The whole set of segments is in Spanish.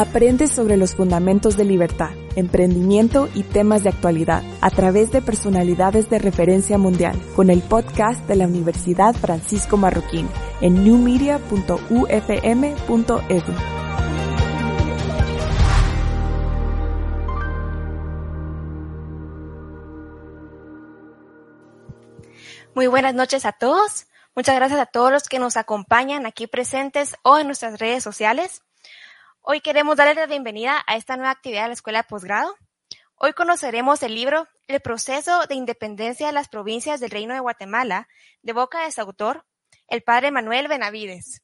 Aprende sobre los fundamentos de libertad, emprendimiento y temas de actualidad a través de personalidades de referencia mundial con el podcast de la Universidad Francisco Marroquín en newmedia.ufm.edu. Muy buenas noches a todos. Muchas gracias a todos los que nos acompañan aquí presentes o en nuestras redes sociales. Hoy queremos darles la bienvenida a esta nueva actividad de la Escuela de Posgrado. Hoy conoceremos el libro El proceso de independencia de las provincias del Reino de Guatemala, de boca de su autor, el padre Manuel Benavides.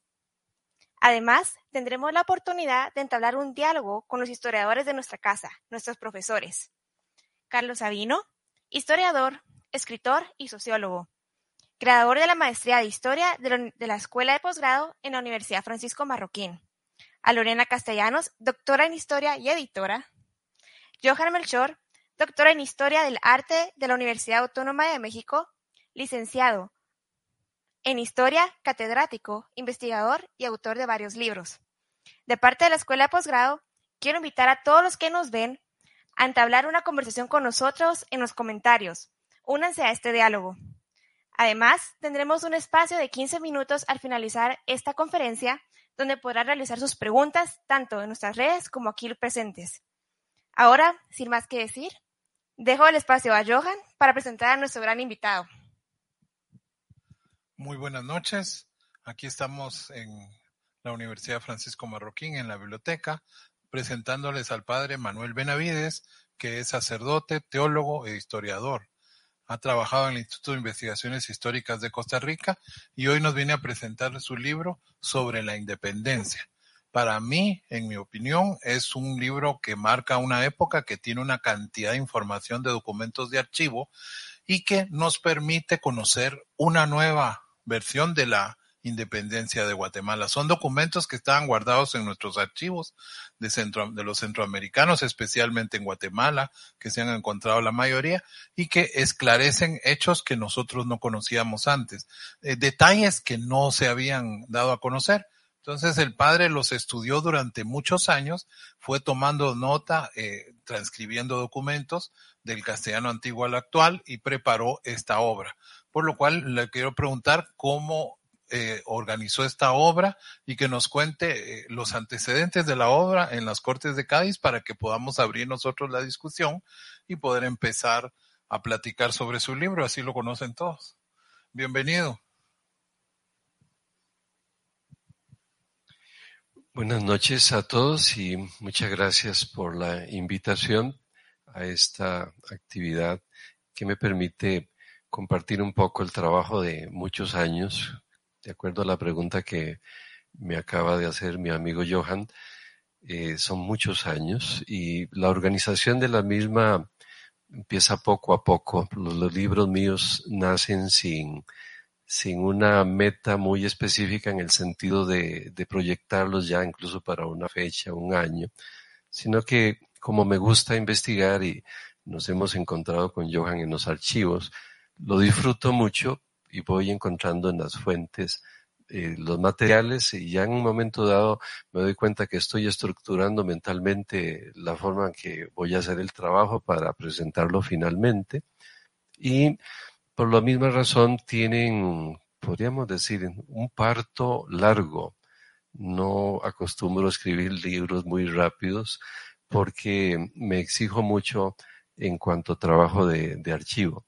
Además, tendremos la oportunidad de entablar un diálogo con los historiadores de nuestra casa, nuestros profesores. Carlos Sabino, historiador, escritor y sociólogo creador de la Maestría de Historia de la Escuela de Posgrado en la Universidad Francisco Marroquín. A Lorena Castellanos, doctora en Historia y editora. Johan Melchor, doctora en Historia del Arte de la Universidad Autónoma de México, licenciado en Historia, catedrático, investigador y autor de varios libros. De parte de la Escuela de Posgrado, quiero invitar a todos los que nos ven a entablar una conversación con nosotros en los comentarios. Únanse a este diálogo. Además, tendremos un espacio de 15 minutos al finalizar esta conferencia donde podrá realizar sus preguntas tanto en nuestras redes como aquí presentes. Ahora, sin más que decir, dejo el espacio a Johan para presentar a nuestro gran invitado. Muy buenas noches. Aquí estamos en la Universidad Francisco Marroquín, en la biblioteca, presentándoles al padre Manuel Benavides, que es sacerdote, teólogo e historiador ha trabajado en el Instituto de Investigaciones Históricas de Costa Rica y hoy nos viene a presentar su libro sobre la independencia. Para mí, en mi opinión, es un libro que marca una época que tiene una cantidad de información de documentos de archivo y que nos permite conocer una nueva versión de la independencia de Guatemala. Son documentos que estaban guardados en nuestros archivos de, centro, de los centroamericanos, especialmente en Guatemala, que se han encontrado la mayoría, y que esclarecen hechos que nosotros no conocíamos antes, eh, detalles que no se habían dado a conocer. Entonces el padre los estudió durante muchos años, fue tomando nota, eh, transcribiendo documentos del castellano antiguo al actual y preparó esta obra. Por lo cual le quiero preguntar cómo eh, organizó esta obra y que nos cuente eh, los antecedentes de la obra en las Cortes de Cádiz para que podamos abrir nosotros la discusión y poder empezar a platicar sobre su libro, así lo conocen todos. Bienvenido. Buenas noches a todos y muchas gracias por la invitación a esta actividad que me permite compartir un poco el trabajo de muchos años de acuerdo a la pregunta que me acaba de hacer mi amigo Johan, eh, son muchos años y la organización de la misma empieza poco a poco. Los, libros míos nacen sin, sin una meta muy específica en el sentido de, de proyectarlos ya incluso para una fecha, un año, sino que como me gusta investigar y nos hemos encontrado con Johan en los archivos, lo disfruto mucho y voy encontrando en las fuentes eh, los materiales y ya en un momento dado me doy cuenta que estoy estructurando mentalmente la forma en que voy a hacer el trabajo para presentarlo finalmente y por la misma razón tienen, podríamos decir, un parto largo. No acostumbro a escribir libros muy rápidos porque me exijo mucho en cuanto a trabajo de archivo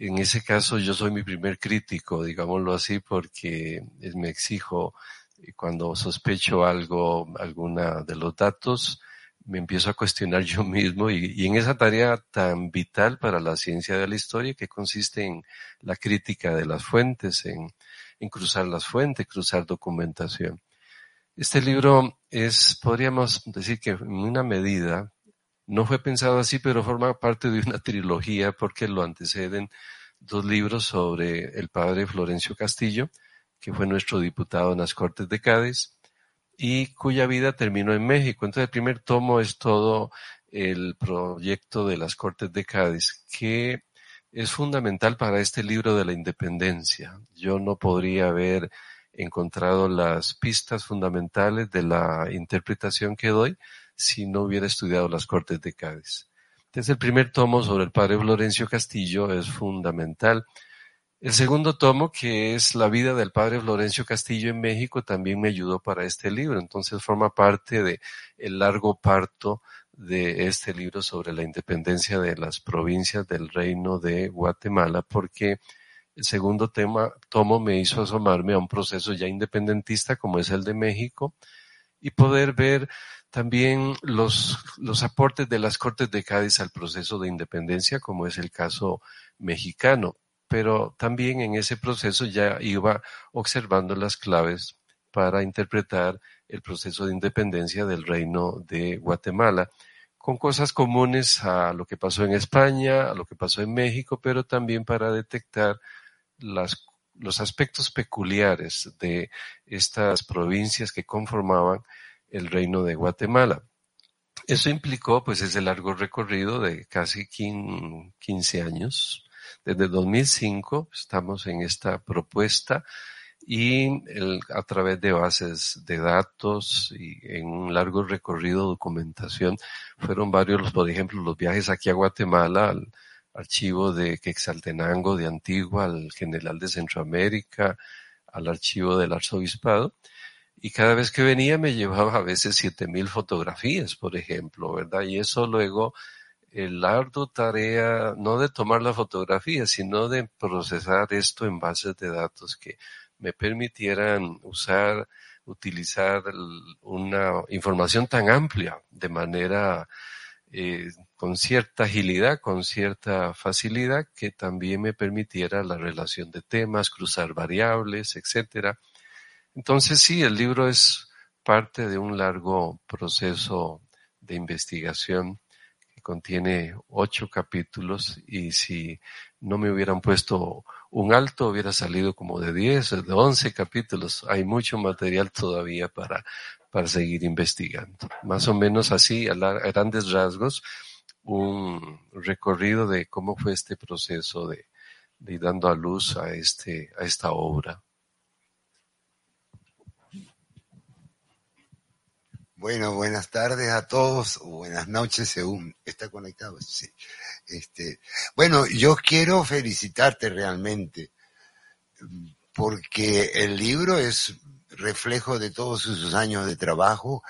en ese caso yo soy mi primer crítico, digámoslo así, porque me exijo cuando sospecho algo, alguna de los datos, me empiezo a cuestionar yo mismo y, en esa tarea tan vital para la ciencia de la historia que consiste en la crítica de las fuentes, en, en cruzar las fuentes, cruzar documentación. Este libro es, podríamos decir que en una medida, no fue pensado así, pero forma parte de una trilogía porque lo anteceden dos libros sobre el padre Florencio Castillo, que fue nuestro diputado en las Cortes de Cádiz y cuya vida terminó en México. Entonces el primer tomo es todo el proyecto de las Cortes de Cádiz, que es fundamental para este libro de la independencia. Yo no podría haber encontrado las pistas fundamentales de la interpretación que doy si no hubiera estudiado las Cortes de Cádiz. Entonces el primer tomo sobre el padre Florencio Castillo es fundamental. El segundo tomo, que es la vida del padre Florencio Castillo en México, también me ayudó para este libro. Entonces forma parte de largo parto de este libro sobre la independencia de las provincias del reino de Guatemala, porque el segundo tema, tomo me hizo asomarme a un proceso ya independentista como es el de México y poder ver también los, los aportes de las Cortes de Cádiz al proceso de independencia, como es el caso mexicano. Pero también en ese proceso ya iba observando las claves para interpretar el proceso de independencia del reino de Guatemala, con cosas comunes a lo que pasó en España, a lo que pasó en México, pero también para detectar las, los aspectos peculiares de estas provincias que conformaban el reino de Guatemala. Eso implicó pues ese largo recorrido de casi 15 años. Desde 2005 estamos en esta propuesta y a través de bases de datos y en un largo recorrido de documentación fueron varios, por ejemplo, los viajes aquí a Guatemala, al archivo de Quexaltenango de Antigua, al general de Centroamérica, al archivo del arzobispado y cada vez que venía me llevaba a veces siete mil fotografías, por ejemplo, ¿verdad? Y eso luego el arduo tarea no de tomar la fotografía, sino de procesar esto en bases de datos que me permitieran usar, utilizar una información tan amplia de manera eh, con cierta agilidad, con cierta facilidad, que también me permitiera la relación de temas, cruzar variables, etcétera entonces sí, el libro es parte de un largo proceso de investigación que contiene ocho capítulos y si no me hubieran puesto un alto hubiera salido como de diez o de once capítulos. Hay mucho material todavía para, para seguir investigando. Más o menos así, a, grandes rasgos, un recorrido de cómo fue este proceso de, de dando a luz a, este, a esta obra. Bueno, buenas tardes a todos, o buenas noches según está conectado. Sí. Este, bueno, yo quiero felicitarte realmente, porque el libro es reflejo de todos sus años de trabajo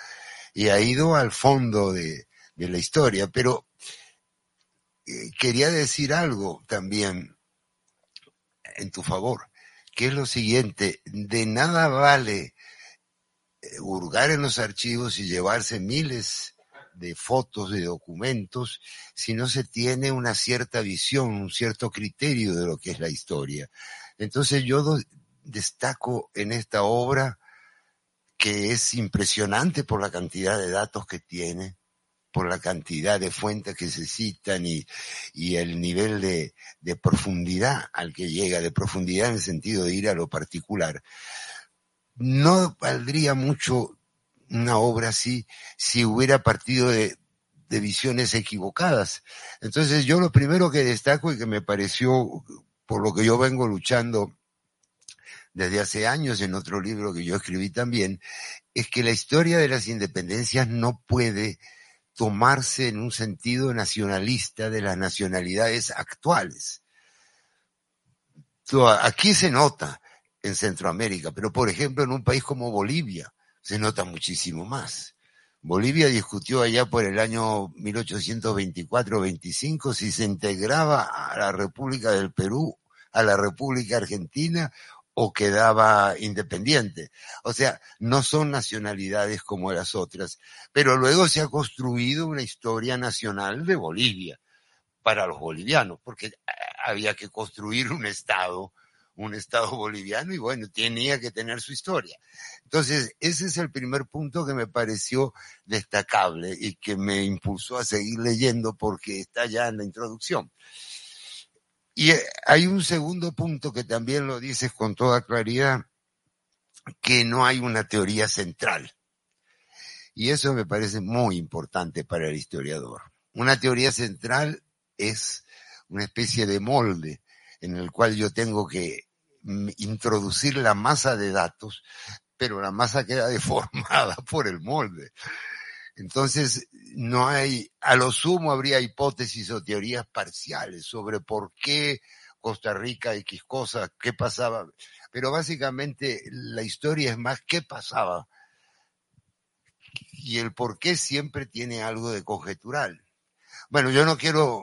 y ha ido al fondo de, la historia, pero eh, quería decir algo también en tu favor, que es lo siguiente, de nada vale hurgar en los archivos y llevarse miles de fotos, de documentos, si no se tiene una cierta visión, un cierto criterio de lo que es la historia. Entonces yo destaco en esta obra que es impresionante por la cantidad de datos que tiene, por la cantidad de fuentes que se citan y, y el nivel de, de profundidad al que llega, de profundidad en el sentido de ir a lo particular no valdría mucho una obra así si hubiera partido de, visiones equivocadas. Entonces yo lo primero que destaco y que me pareció, por lo que yo vengo luchando desde hace años en otro libro que yo escribí también, es que la historia de las independencias no puede tomarse en un sentido nacionalista de las nacionalidades actuales. Aquí se nota en Centroamérica, pero por ejemplo en un país como Bolivia se nota muchísimo más. Bolivia discutió allá por el año 1824-25 si se integraba a la República del Perú, a la República Argentina o quedaba independiente. O sea, no son nacionalidades como las otras, pero luego se ha construido una historia nacional de Bolivia para los bolivianos, porque había que construir un Estado un Estado boliviano y bueno, tenía que tener su historia. Entonces, ese es el primer punto que me pareció destacable y que me impulsó a seguir leyendo porque está ya en la introducción. Y eh, hay un segundo punto que también lo dices con toda claridad, que no hay una teoría central. Y eso me parece muy importante para el historiador. Una teoría central es una especie de molde en el cual yo tengo que introducir la masa de datos, pero la masa queda deformada por el molde. Entonces, no hay, a lo sumo habría hipótesis o teorías parciales sobre por qué Costa Rica X cosas, qué pasaba, pero básicamente la historia es más qué pasaba y el por qué siempre tiene algo de conjetural. Bueno, yo no quiero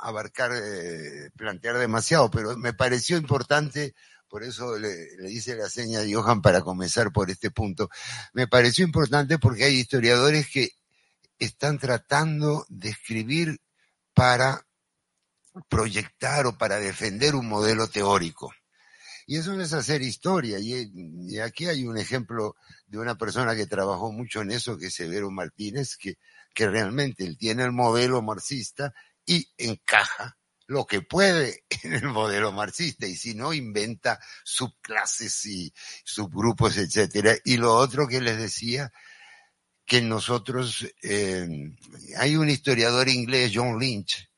abarcar, eh, plantear demasiado, pero me pareció importante, por eso le, le hice la seña de Johan para comenzar por este punto, me pareció importante porque hay historiadores que están tratando de escribir para proyectar o para defender un modelo teórico. Y eso no es hacer historia. Y, aquí hay un ejemplo de una persona que trabajó mucho en eso, que es Severo Martínez, que, que realmente él tiene el modelo marxista y encaja lo que puede en el modelo marxista y si no inventa subclases y subgrupos, etcétera. Y lo otro que les decía que nosotros eh, hay un historiador inglés John Lynch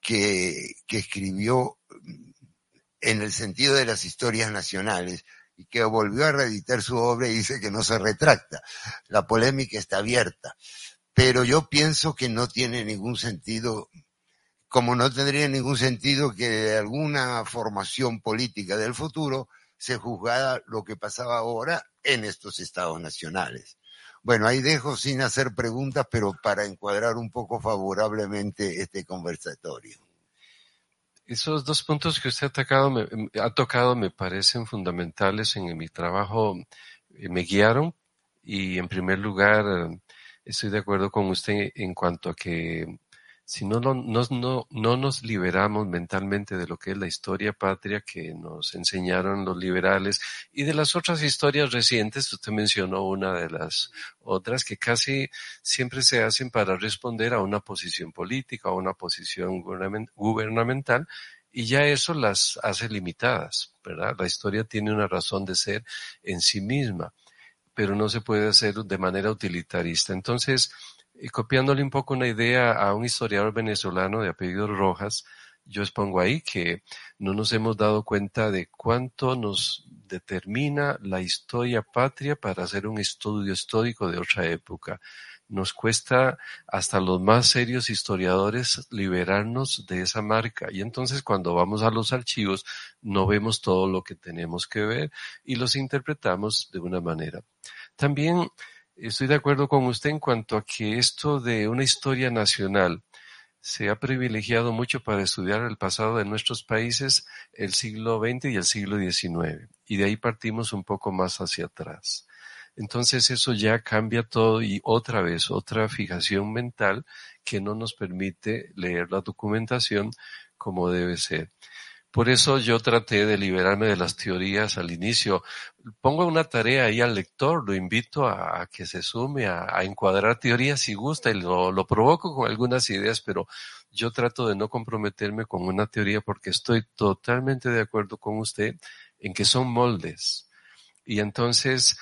que, que escribió en el sentido de las historias nacionales y que volvió a reeditar su obra y dice que no se retracta. La polémica está abierta, pero yo pienso que no tiene ningún sentido, como no tendría ningún sentido que alguna formación política del futuro se juzgara lo que pasaba ahora en estos estados nacionales. Bueno, ahí dejo sin hacer preguntas, pero para encuadrar un poco favorablemente este conversatorio. Esos dos puntos que usted ha tocado, me, ha tocado me parecen fundamentales en mi trabajo, eh, me guiaron y en primer lugar estoy de acuerdo con usted en cuanto a que si no, no, no, no nos liberamos mentalmente de lo que es la historia patria que nos enseñaron los liberales y de las otras historias recientes, usted mencionó una de las otras que casi siempre se hacen para responder a una posición política o una posición gubernamental y ya eso las hace limitadas, ¿verdad? La historia tiene una razón de ser en sí misma, pero no se puede hacer de manera utilitarista. Entonces, y copiándole un poco una idea a un historiador venezolano de apellido Rojas, yo expongo ahí que no nos hemos dado cuenta de cuánto nos determina la historia patria para hacer un estudio histórico de otra época. Nos cuesta hasta los más serios historiadores liberarnos de esa marca y entonces cuando vamos a los archivos no vemos todo lo que tenemos que ver y los interpretamos de una manera. También Estoy de acuerdo con usted en cuanto a que esto de una historia nacional se ha privilegiado mucho para estudiar el pasado de nuestros países, el siglo XX y el siglo XIX, y de ahí partimos un poco más hacia atrás. Entonces eso ya cambia todo y otra vez otra fijación mental que no nos permite leer la documentación como debe ser. Por eso yo traté de liberarme de las teorías al inicio. Pongo una tarea ahí al lector, lo invito a, que se sume a, encuadrar teorías si gusta y lo, lo provoco con algunas ideas, pero yo trato de no comprometerme con una teoría porque estoy totalmente de acuerdo con usted en que son moldes. Y entonces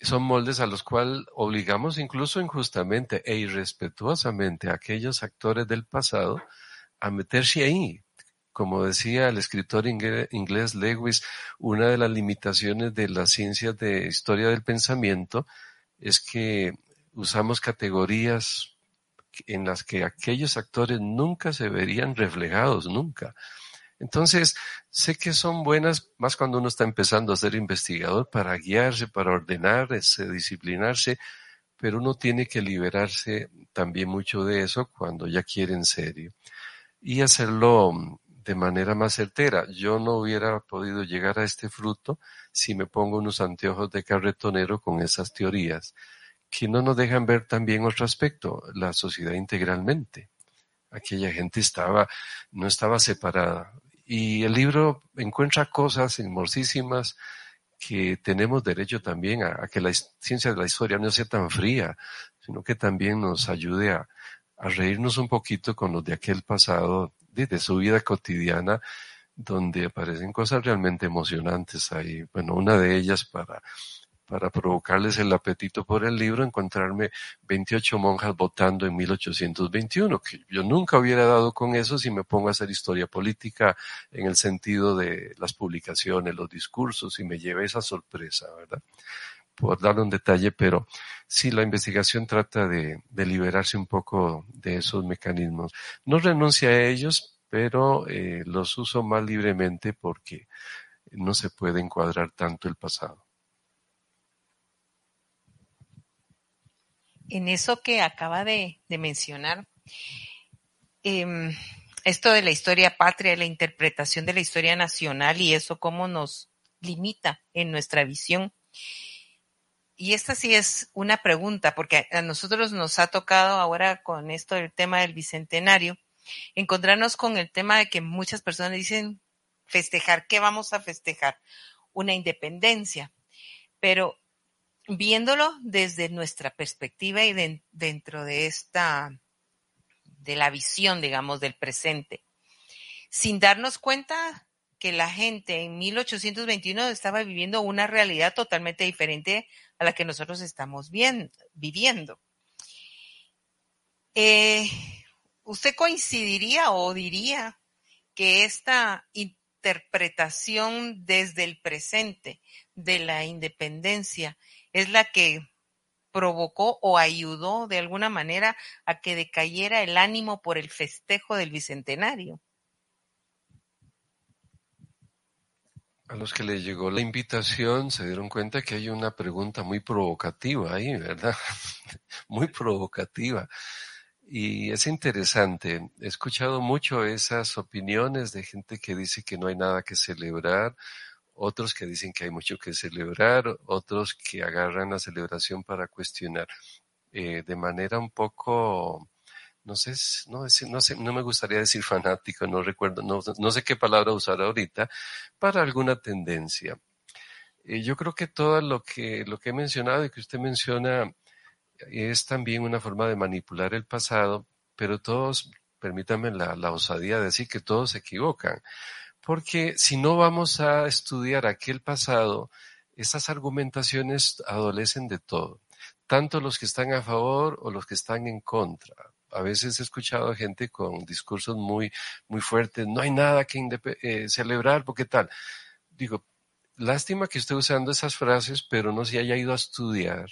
son moldes a los cuales obligamos incluso injustamente e irrespetuosamente a aquellos actores del pasado a meterse ahí, como decía el escritor inglés Lewis, una de las limitaciones de las ciencias de historia del pensamiento es que usamos categorías en las que aquellos actores nunca se verían reflejados, nunca. Entonces, sé que son buenas más cuando uno está empezando a ser investigador para guiarse, para ordenarse, disciplinarse, pero uno tiene que liberarse también mucho de eso cuando ya quiere en serio y hacerlo de manera más certera. Yo no hubiera podido llegar a este fruto si me pongo unos anteojos de carretonero con esas teorías, que no nos dejan ver también otro aspecto, la sociedad integralmente. Aquella gente estaba, no estaba separada. Y el libro encuentra cosas hermosísimas que tenemos derecho también a, que la ciencia de la historia no sea tan fría, sino que también nos ayude a, a reírnos un poquito con los de aquel pasado de, su vida cotidiana donde aparecen cosas realmente emocionantes ahí. Bueno, una de ellas para, para provocarles el apetito por el libro, encontrarme 28 monjas votando en 1821, que yo nunca hubiera dado con eso si me pongo a hacer historia política en el sentido de las publicaciones, los discursos, y me llevé esa sorpresa, ¿verdad? Por darle un detalle, pero sí, la investigación trata de, de liberarse un poco de esos mecanismos. No renuncia a ellos, pero eh, los uso más libremente porque no se puede encuadrar tanto el pasado. En eso que acaba de, mencionar, em, esto de la historia patria, la interpretación de la historia nacional y eso cómo nos limita en nuestra visión. Y esta sí es una pregunta, porque a nosotros nos ha tocado ahora con esto del tema del bicentenario, encontrarnos con el tema de que muchas personas dicen festejar, ¿qué vamos a festejar? Una independencia. Pero viéndolo desde nuestra perspectiva y dentro de esta, de la visión, digamos, del presente, sin darnos cuenta que la gente en 1821 estaba viviendo una realidad totalmente diferente a la que nosotros estamos bien, viviendo. Eh, ¿Usted coincidiría o diría que esta interpretación desde el presente de la independencia es la que provocó o ayudó de alguna manera a que decayera el ánimo por el festejo del bicentenario? A los que les llegó la invitación se dieron cuenta que hay una pregunta muy provocativa ahí, ¿verdad? muy provocativa. Y es interesante, he escuchado mucho esas opiniones de gente que dice que no hay nada que celebrar, otros que dicen que hay mucho que celebrar, otros que agarran la celebración para cuestionar eh, de manera un poco, no sé, no, no, no me gustaría decir fanático, no recuerdo, no, sé qué palabra usar ahorita, para alguna tendencia. Eh, yo creo que todo lo que, lo que he mencionado y que usted menciona es también una forma de manipular el pasado, pero todos, permítanme la osadía de decir que todos se equivocan, porque si no vamos a estudiar aquel pasado, esas argumentaciones adolecen de todo, tanto los que están a favor o los que están en contra. A veces he escuchado a gente con discursos muy, muy fuertes, no hay nada que eh, celebrar, porque tal. Digo, lástima que esté usando esas frases, pero no se haya ido a estudiar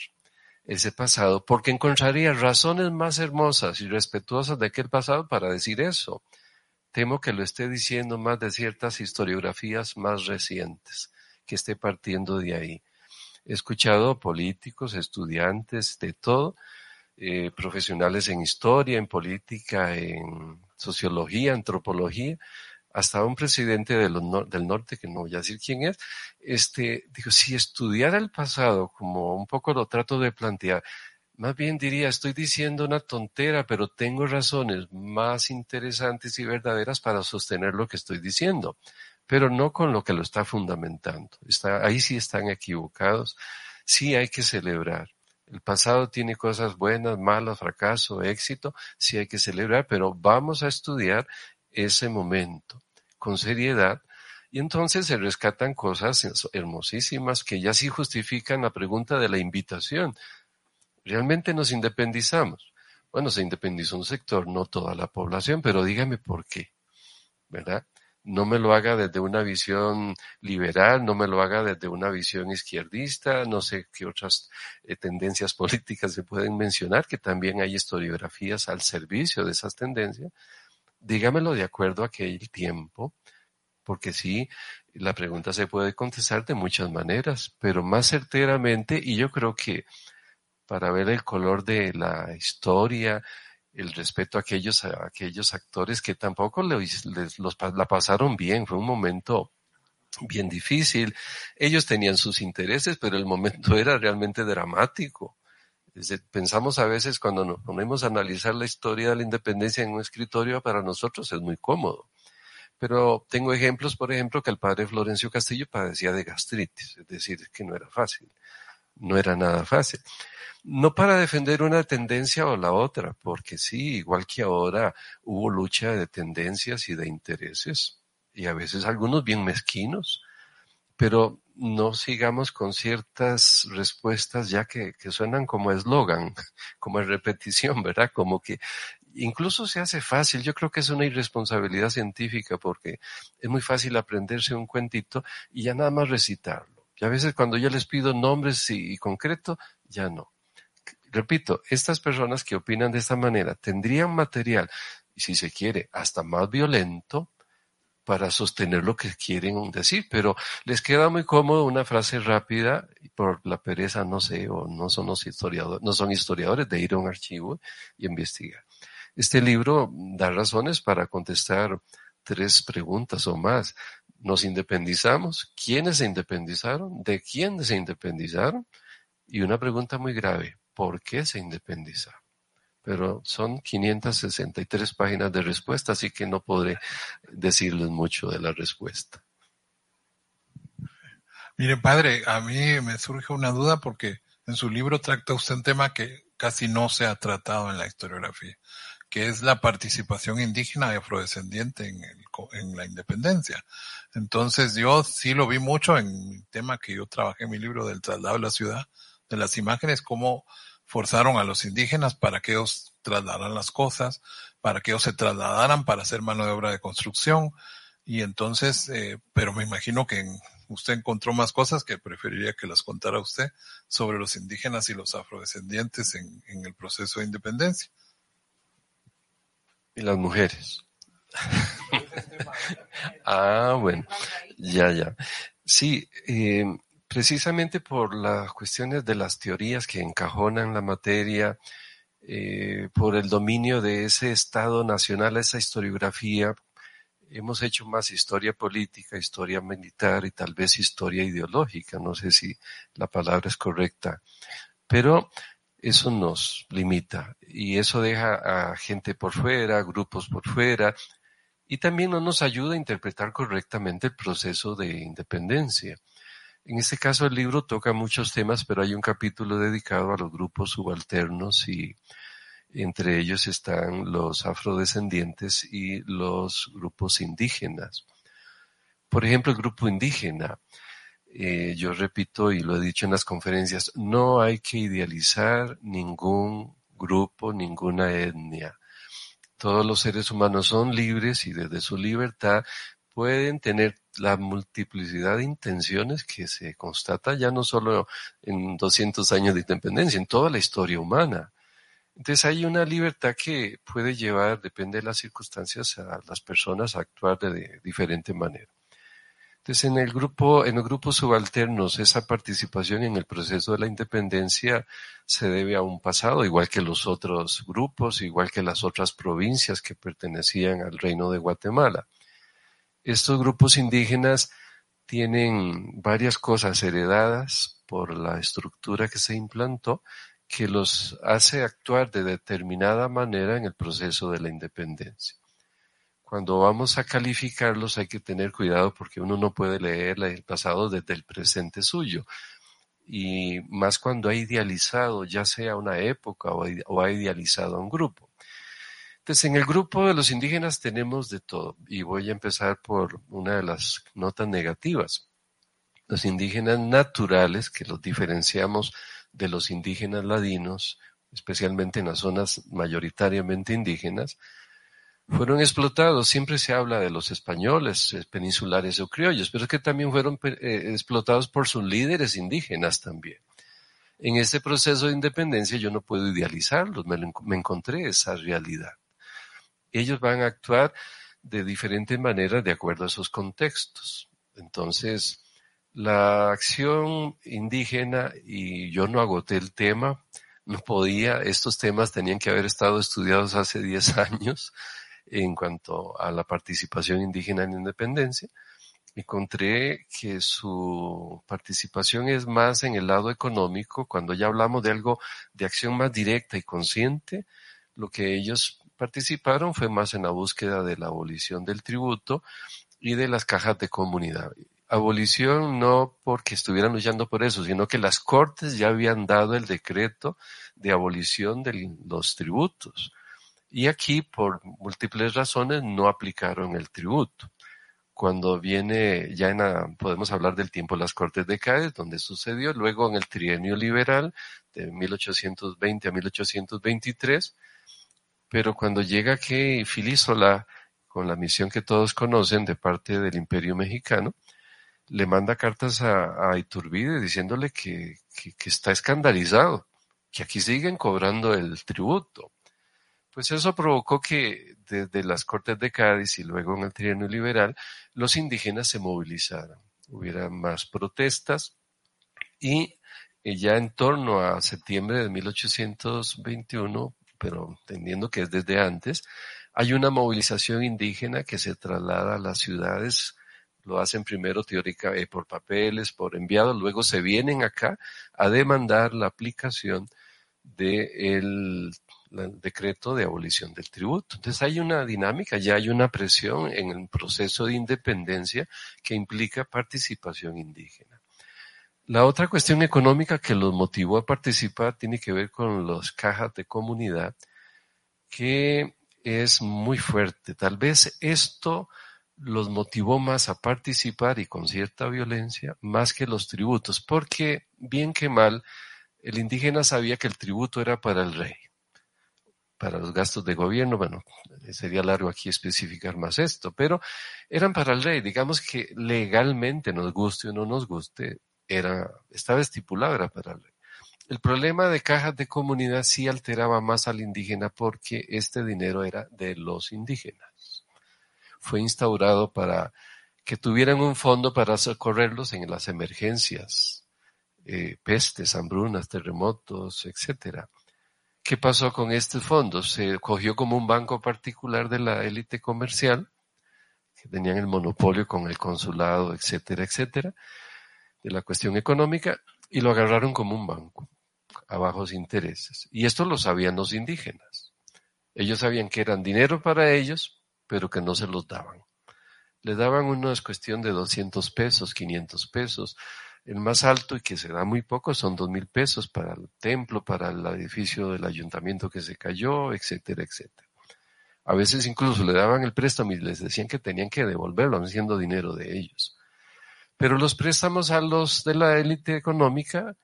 ese pasado, porque encontraría razones más hermosas y respetuosas de aquel pasado para decir eso. Temo que lo esté diciendo más de ciertas historiografías más recientes, que esté partiendo de ahí. He escuchado políticos, estudiantes, de todo, eh, profesionales en historia, en política, en sociología, antropología, hasta un presidente del norte, que no voy a decir quién es, este, dijo, si estudiara el pasado, como un poco lo trato de plantear, más bien diría, estoy diciendo una tontera, pero tengo razones más interesantes y verdaderas para sostener lo que estoy diciendo, pero no con lo que lo está fundamentando. Está, ahí sí están equivocados. Sí hay que celebrar. El pasado tiene cosas buenas, malas, fracaso, éxito, sí hay que celebrar, pero vamos a estudiar ese momento con seriedad y entonces se rescatan cosas hermosísimas que ya sí justifican la pregunta de la invitación. ¿Realmente nos independizamos? Bueno, se independizó un sector, no toda la población, pero dígame por qué, ¿verdad? No me lo haga desde una visión liberal, no me lo haga desde una visión izquierdista, no sé qué otras eh, tendencias políticas se pueden mencionar, que también hay historiografías al servicio de esas tendencias, dígamelo de acuerdo a aquel tiempo, porque sí, la pregunta se puede contestar de muchas maneras, pero más certeramente, y yo creo que para ver el color de la historia, el respeto a aquellos, a aquellos actores que tampoco los, la pasaron bien, fue un momento bien difícil. Ellos tenían sus intereses, pero el momento era realmente dramático. Pensamos a veces cuando nos ponemos a analizar la historia de la independencia en un escritorio, para nosotros es muy cómodo. Pero tengo ejemplos, por ejemplo, que el padre Florencio Castillo padecía de gastritis, es decir, que no era fácil, no era nada fácil. No para defender una tendencia o la otra, porque sí, igual que ahora hubo lucha de tendencias y de intereses, y a veces algunos bien mezquinos, pero no sigamos con ciertas respuestas ya que, suenan como eslogan, como repetición, ¿verdad? Como que incluso se hace fácil. Yo creo que es una irresponsabilidad científica porque es muy fácil aprenderse un cuentito y ya nada más recitarlo. Y a veces cuando yo les pido nombres y, y concreto, ya no. Repito, estas personas que opinan de esta manera tendrían material, y si se quiere, hasta más violento, para sostener lo que quieren decir, pero les queda muy cómodo una frase rápida por la pereza, no sé, o no son los historiadores, no son historiadores de ir a un archivo y investigar. Este libro da razones para contestar tres preguntas o más. ¿Nos independizamos? ¿Quiénes se independizaron? ¿De quién se independizaron? Y una pregunta muy grave, ¿por qué se independizaron? pero son 563 páginas de respuesta, así que no podré decirles mucho de la respuesta. Mire, padre, a mí me surge una duda porque en su libro trata usted un tema que casi no se ha tratado en la historiografía, que es la participación indígena y afrodescendiente en, el, en la independencia. Entonces yo sí lo vi mucho en el tema que yo trabajé en mi libro del traslado de la ciudad, de las imágenes, como forzaron a los indígenas para que ellos trasladaran las cosas, para que ellos se trasladaran para hacer mano de obra de construcción. Y entonces, eh, pero me imagino que usted encontró más cosas que preferiría que las contara usted sobre los indígenas y los afrodescendientes en, en el proceso de independencia. Y las mujeres. ah, bueno, ya, ya. Sí, eh, precisamente por las cuestiones de las teorías que encajonan la materia, eh, por el dominio de ese Estado nacional, esa historiografía, hemos hecho más historia política, historia militar y tal vez historia ideológica, no sé si la palabra es correcta, pero eso nos limita y eso deja a gente por fuera, grupos por fuera, y también no nos ayuda a interpretar correctamente el proceso de independencia. En este caso el libro toca muchos temas, pero hay un capítulo dedicado a los grupos subalternos y entre ellos están los afrodescendientes y los grupos indígenas. Por ejemplo, el grupo indígena, eh, yo repito y lo he dicho en las conferencias, no hay que idealizar ningún grupo, ninguna etnia. Todos los seres humanos son libres y desde su libertad pueden tener la multiplicidad de intenciones que se constata ya no solo en 200 años de independencia, en toda la historia humana. Entonces hay una libertad que puede llevar, depende de las circunstancias, a las personas a actuar de diferente manera. Entonces en el grupo, en los grupos subalternos, esa participación en el proceso de la independencia se debe a un pasado, igual que los otros grupos, igual que las otras provincias que pertenecían al reino de Guatemala. Estos grupos indígenas tienen varias cosas heredadas por la estructura que se implantó que los hace actuar de determinada manera en el proceso de la independencia. Cuando vamos a calificarlos hay que tener cuidado porque uno no puede leer el pasado desde el presente suyo. Y más cuando ha idealizado ya sea una época o ha idealizado a un grupo. Entonces, en el grupo de los indígenas tenemos de todo y voy a empezar por una de las notas negativas. Los indígenas naturales, que los diferenciamos de los indígenas ladinos, especialmente en las zonas mayoritariamente indígenas, fueron explotados. Siempre se habla de los españoles, eh, peninsulares o criollos, pero es que también fueron eh, explotados por sus líderes indígenas también. En este proceso de independencia yo no puedo idealizarlos, me encontré esa realidad ellos van a actuar de diferentes maneras de acuerdo a esos contextos. Entonces, la acción indígena, y yo no agoté el tema, no podía, estos temas tenían que haber estado estudiados hace 10 años en cuanto a la participación indígena en independencia. Encontré que su participación es más en el lado económico, cuando ya hablamos de algo de acción más directa y consciente, lo que ellos participaron fue más en la búsqueda de la abolición del tributo y de las cajas de comunidad. Abolición no porque estuvieran luchando por eso, sino que las cortes ya habían dado el decreto de abolición de los tributos. Y aquí, por múltiples razones, no aplicaron el tributo. cuando viene, ya en podemos hablar del tiempo de las Cortes de Cádiz, donde sucedió, luego en el trienio liberal de 1820 a 1823, pero cuando llega que Filísola, con la misión que todos conocen de parte del Imperio Mexicano, le manda cartas a, a Iturbide diciéndole que, que está escandalizado, que aquí siguen cobrando el tributo. Pues eso provocó que desde las Cortes de Cádiz y luego en el trienio liberal, los indígenas se movilizaran. Hubiera más protestas y eh, ya en torno a septiembre de 1821, pero entendiendo que es desde antes, hay una movilización indígena que se traslada a las ciudades lo hacen primero teórica eh, por papeles, por enviados, luego se vienen acá a demandar la aplicación del decreto de abolición del tributo. Entonces hay una dinámica, ya hay una presión en el proceso de independencia que implica participación indígena. La otra cuestión económica que los motivó a participar tiene que ver con las cajas de comunidad, que es muy fuerte. Tal vez esto los motivó más a participar y con cierta violencia más que los tributos, porque bien que mal, el indígena sabía que el tributo era para el rey, para los gastos de gobierno, bueno, sería largo aquí especificar más esto, pero eran para el rey, digamos que legalmente nos guste o no nos guste, era, estaba estipulado, era para el rey. El problema de cajas de comunidad sí alteraba más al indígena porque este dinero era de los indígenas. Fue instaurado para que tuvieran un fondo para socorrerlos en las emergencias, eh, pestes, hambrunas, terremotos, etcétera. ¿Qué pasó con este fondo? Se cogió como un banco particular de la élite comercial, que tenían el monopolio con el consulado, etcétera, etcétera, de la cuestión económica, y lo agarraron como un banco, a bajos intereses. Y esto lo sabían los indígenas. Ellos sabían que eran dinero para ellos, pero que no se los daban. Le daban una cuestión de 200 pesos, 500 pesos, el más alto y que se da muy poco son dos mil pesos para el templo, para el edificio del ayuntamiento que se cayó, etcétera, etcétera. A veces incluso le daban el préstamo y les decían que tenían que devolverlo, siendo dinero de ellos. Pero los préstamos a los de la élite económica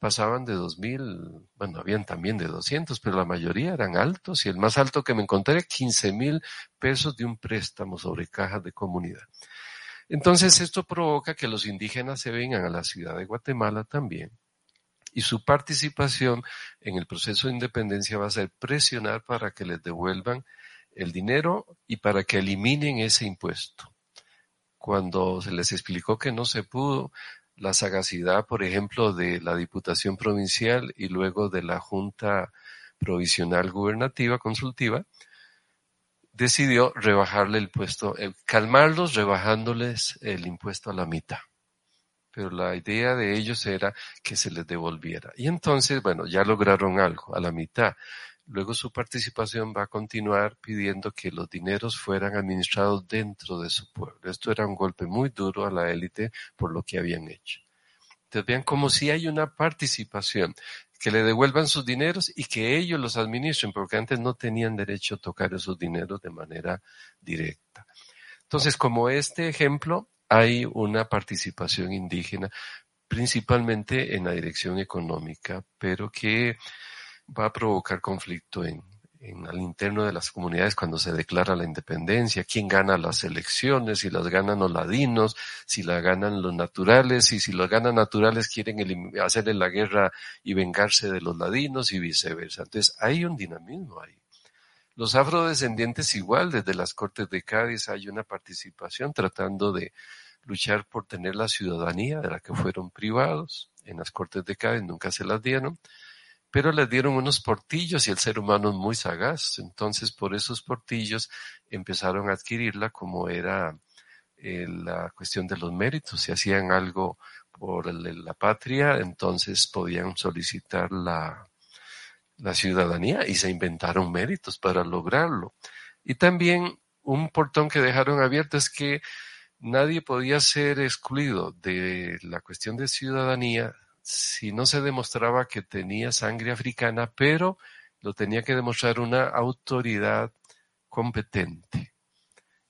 pasaban de dos mil, bueno, habían también de doscientos, pero la mayoría eran altos y el más alto que me encontré, quince mil pesos de un préstamo sobre caja de comunidad. Entonces esto provoca que los indígenas se vengan a la ciudad de Guatemala también y su participación en el proceso de independencia va a ser presionar para que les devuelvan el dinero y para que eliminen ese impuesto. Cuando se les explicó que no se pudo, la sagacidad, por ejemplo, de la Diputación Provincial y luego de la Junta Provisional Gubernativa Consultiva, decidió rebajarle el puesto, calmarlos rebajándoles el impuesto a la mitad. Pero la idea de ellos era que se les devolviera. Y entonces, bueno, ya lograron algo, a la mitad. Luego su participación va a continuar pidiendo que los dineros fueran administrados dentro de su pueblo. Esto era un golpe muy duro a la élite por lo que habían hecho. Entonces vean como si hay una participación que le devuelvan sus dineros y que ellos los administren, porque antes no tenían derecho a tocar esos dineros de manera directa. Entonces, como este ejemplo, hay una participación indígena, principalmente en la dirección económica, pero que va a provocar conflicto en, en al interno de las comunidades cuando se declara la independencia, quién gana las elecciones, si las ganan los ladinos, si la ganan los naturales, y si los ganan naturales quieren hacerle la guerra y vengarse de los ladinos y viceversa. Entonces hay un dinamismo ahí. Los afrodescendientes igual, desde las Cortes de Cádiz hay una participación tratando de luchar por tener la ciudadanía de la que fueron privados. En las Cortes de Cádiz nunca se las dieron pero le dieron unos portillos y el ser humano es muy sagaz. Entonces, por esos portillos empezaron a adquirirla como era eh, la cuestión de los méritos. Si hacían algo por la patria, entonces podían solicitar la, la ciudadanía y se inventaron méritos para lograrlo. Y también un portón que dejaron abierto es que nadie podía ser excluido de la cuestión de ciudadanía si no se demostraba que tenía sangre africana, pero lo tenía que demostrar una autoridad competente.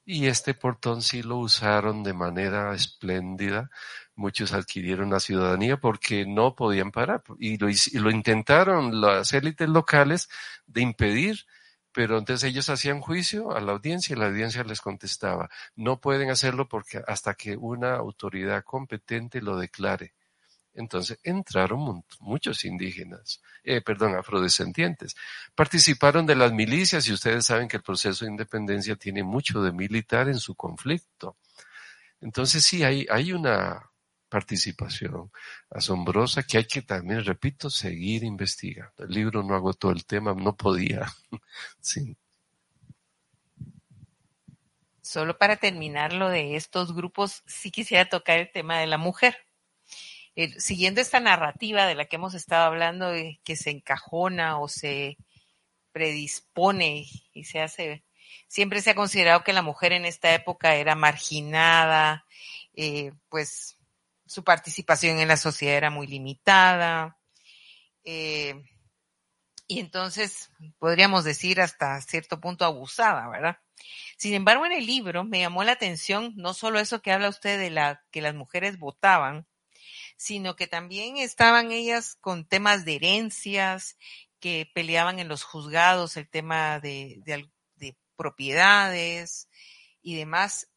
y este portón sí lo usaron de manera espléndida. Muchos adquirieron la ciudadanía porque no podían parar y lo, y lo intentaron las élites locales de impedir pero entonces ellos hacían juicio a la audiencia y la audiencia les contestaba, no pueden hacerlo porque hasta que una autoridad competente lo declare. Entonces entraron muchos indígenas, eh, perdón, afrodescendientes. Participaron de las milicias y ustedes saben que el proceso de independencia tiene mucho de militar en su conflicto. Entonces sí, hay, hay una participación asombrosa que hay que también, repito, seguir investigando. El libro no agotó el tema, no podía. sí. Solo para terminar lo de estos grupos, sí quisiera tocar el tema de la mujer. Siguiendo esta narrativa de la que hemos estado hablando, que se encajona o se predispone y se hace, siempre se ha considerado que la mujer en esta época era marginada, eh, pues su participación en la sociedad era muy limitada. Eh, y entonces podríamos decir hasta cierto punto abusada, ¿verdad? Sin embargo, en el libro me llamó la atención no solo eso que habla usted de la que las mujeres votaban, sino que también estaban ellas con temas de herencias que peleaban en los juzgados, el tema de, de propiedades y demás.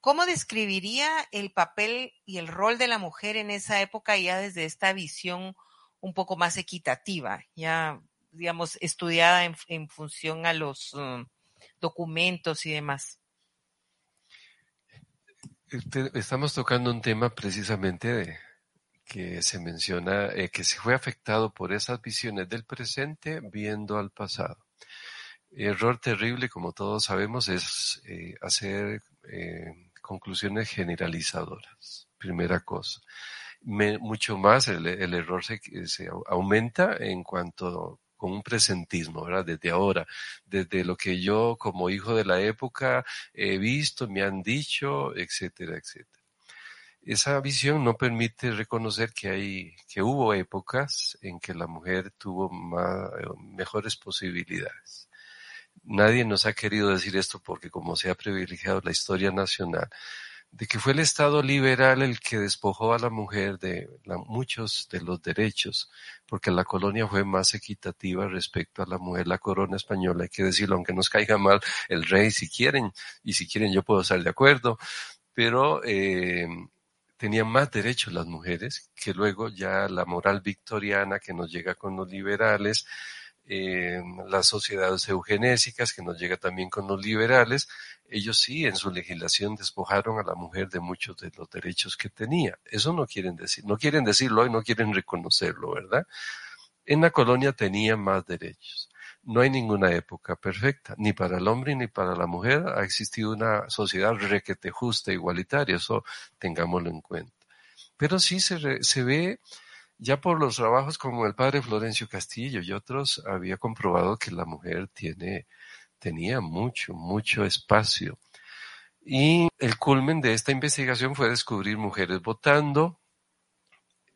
¿Cómo describiría el papel y el rol de la mujer en esa época ya desde esta visión un poco más equitativa, ya, digamos, estudiada en, función a los um, documentos y demás? Estamos tocando un tema precisamente que se menciona eh, que se fue afectado por esas visiones del presente viendo al pasado. Error terrible, como todos sabemos, es eh, hacer eh, conclusiones generalizadoras, primera cosa. mucho más el, error se, aumenta en cuanto con un presentismo, ¿verdad? Desde ahora, desde lo que yo como hijo de la época he visto, me han dicho, etcétera, etcétera. Esa visión no permite reconocer que hay, que hubo épocas en que la mujer tuvo más, mejores posibilidades. Nadie nos ha querido decir esto porque como se ha privilegiado la historia nacional, de que fue el Estado liberal el que despojó a la mujer de muchos de los derechos, porque la colonia fue más equitativa respecto a la mujer. La corona española, hay que decirlo, aunque nos caiga mal el rey si quieren, y si quieren yo puedo estar de acuerdo, pero eh, tenían más derechos las mujeres que luego ya la moral victoriana que nos llega con los liberales, las sociedades eugenésicas, que nos llega también con los liberales, ellos sí en su legislación despojaron a la mujer de muchos de los derechos que tenía. Eso no quieren decir, no quieren decirlo y no quieren reconocerlo, ¿verdad? En la colonia tenía más derechos. No hay ninguna época perfecta, ni para el hombre ni para la mujer ha existido una sociedad requete igualitaria, eso tengámoslo en cuenta. Pero sí se, se ve ya por los trabajos como el padre Florencio Castillo y otros, había comprobado que la mujer tiene, tenía mucho, mucho espacio. Y el culmen de esta investigación fue descubrir mujeres votando,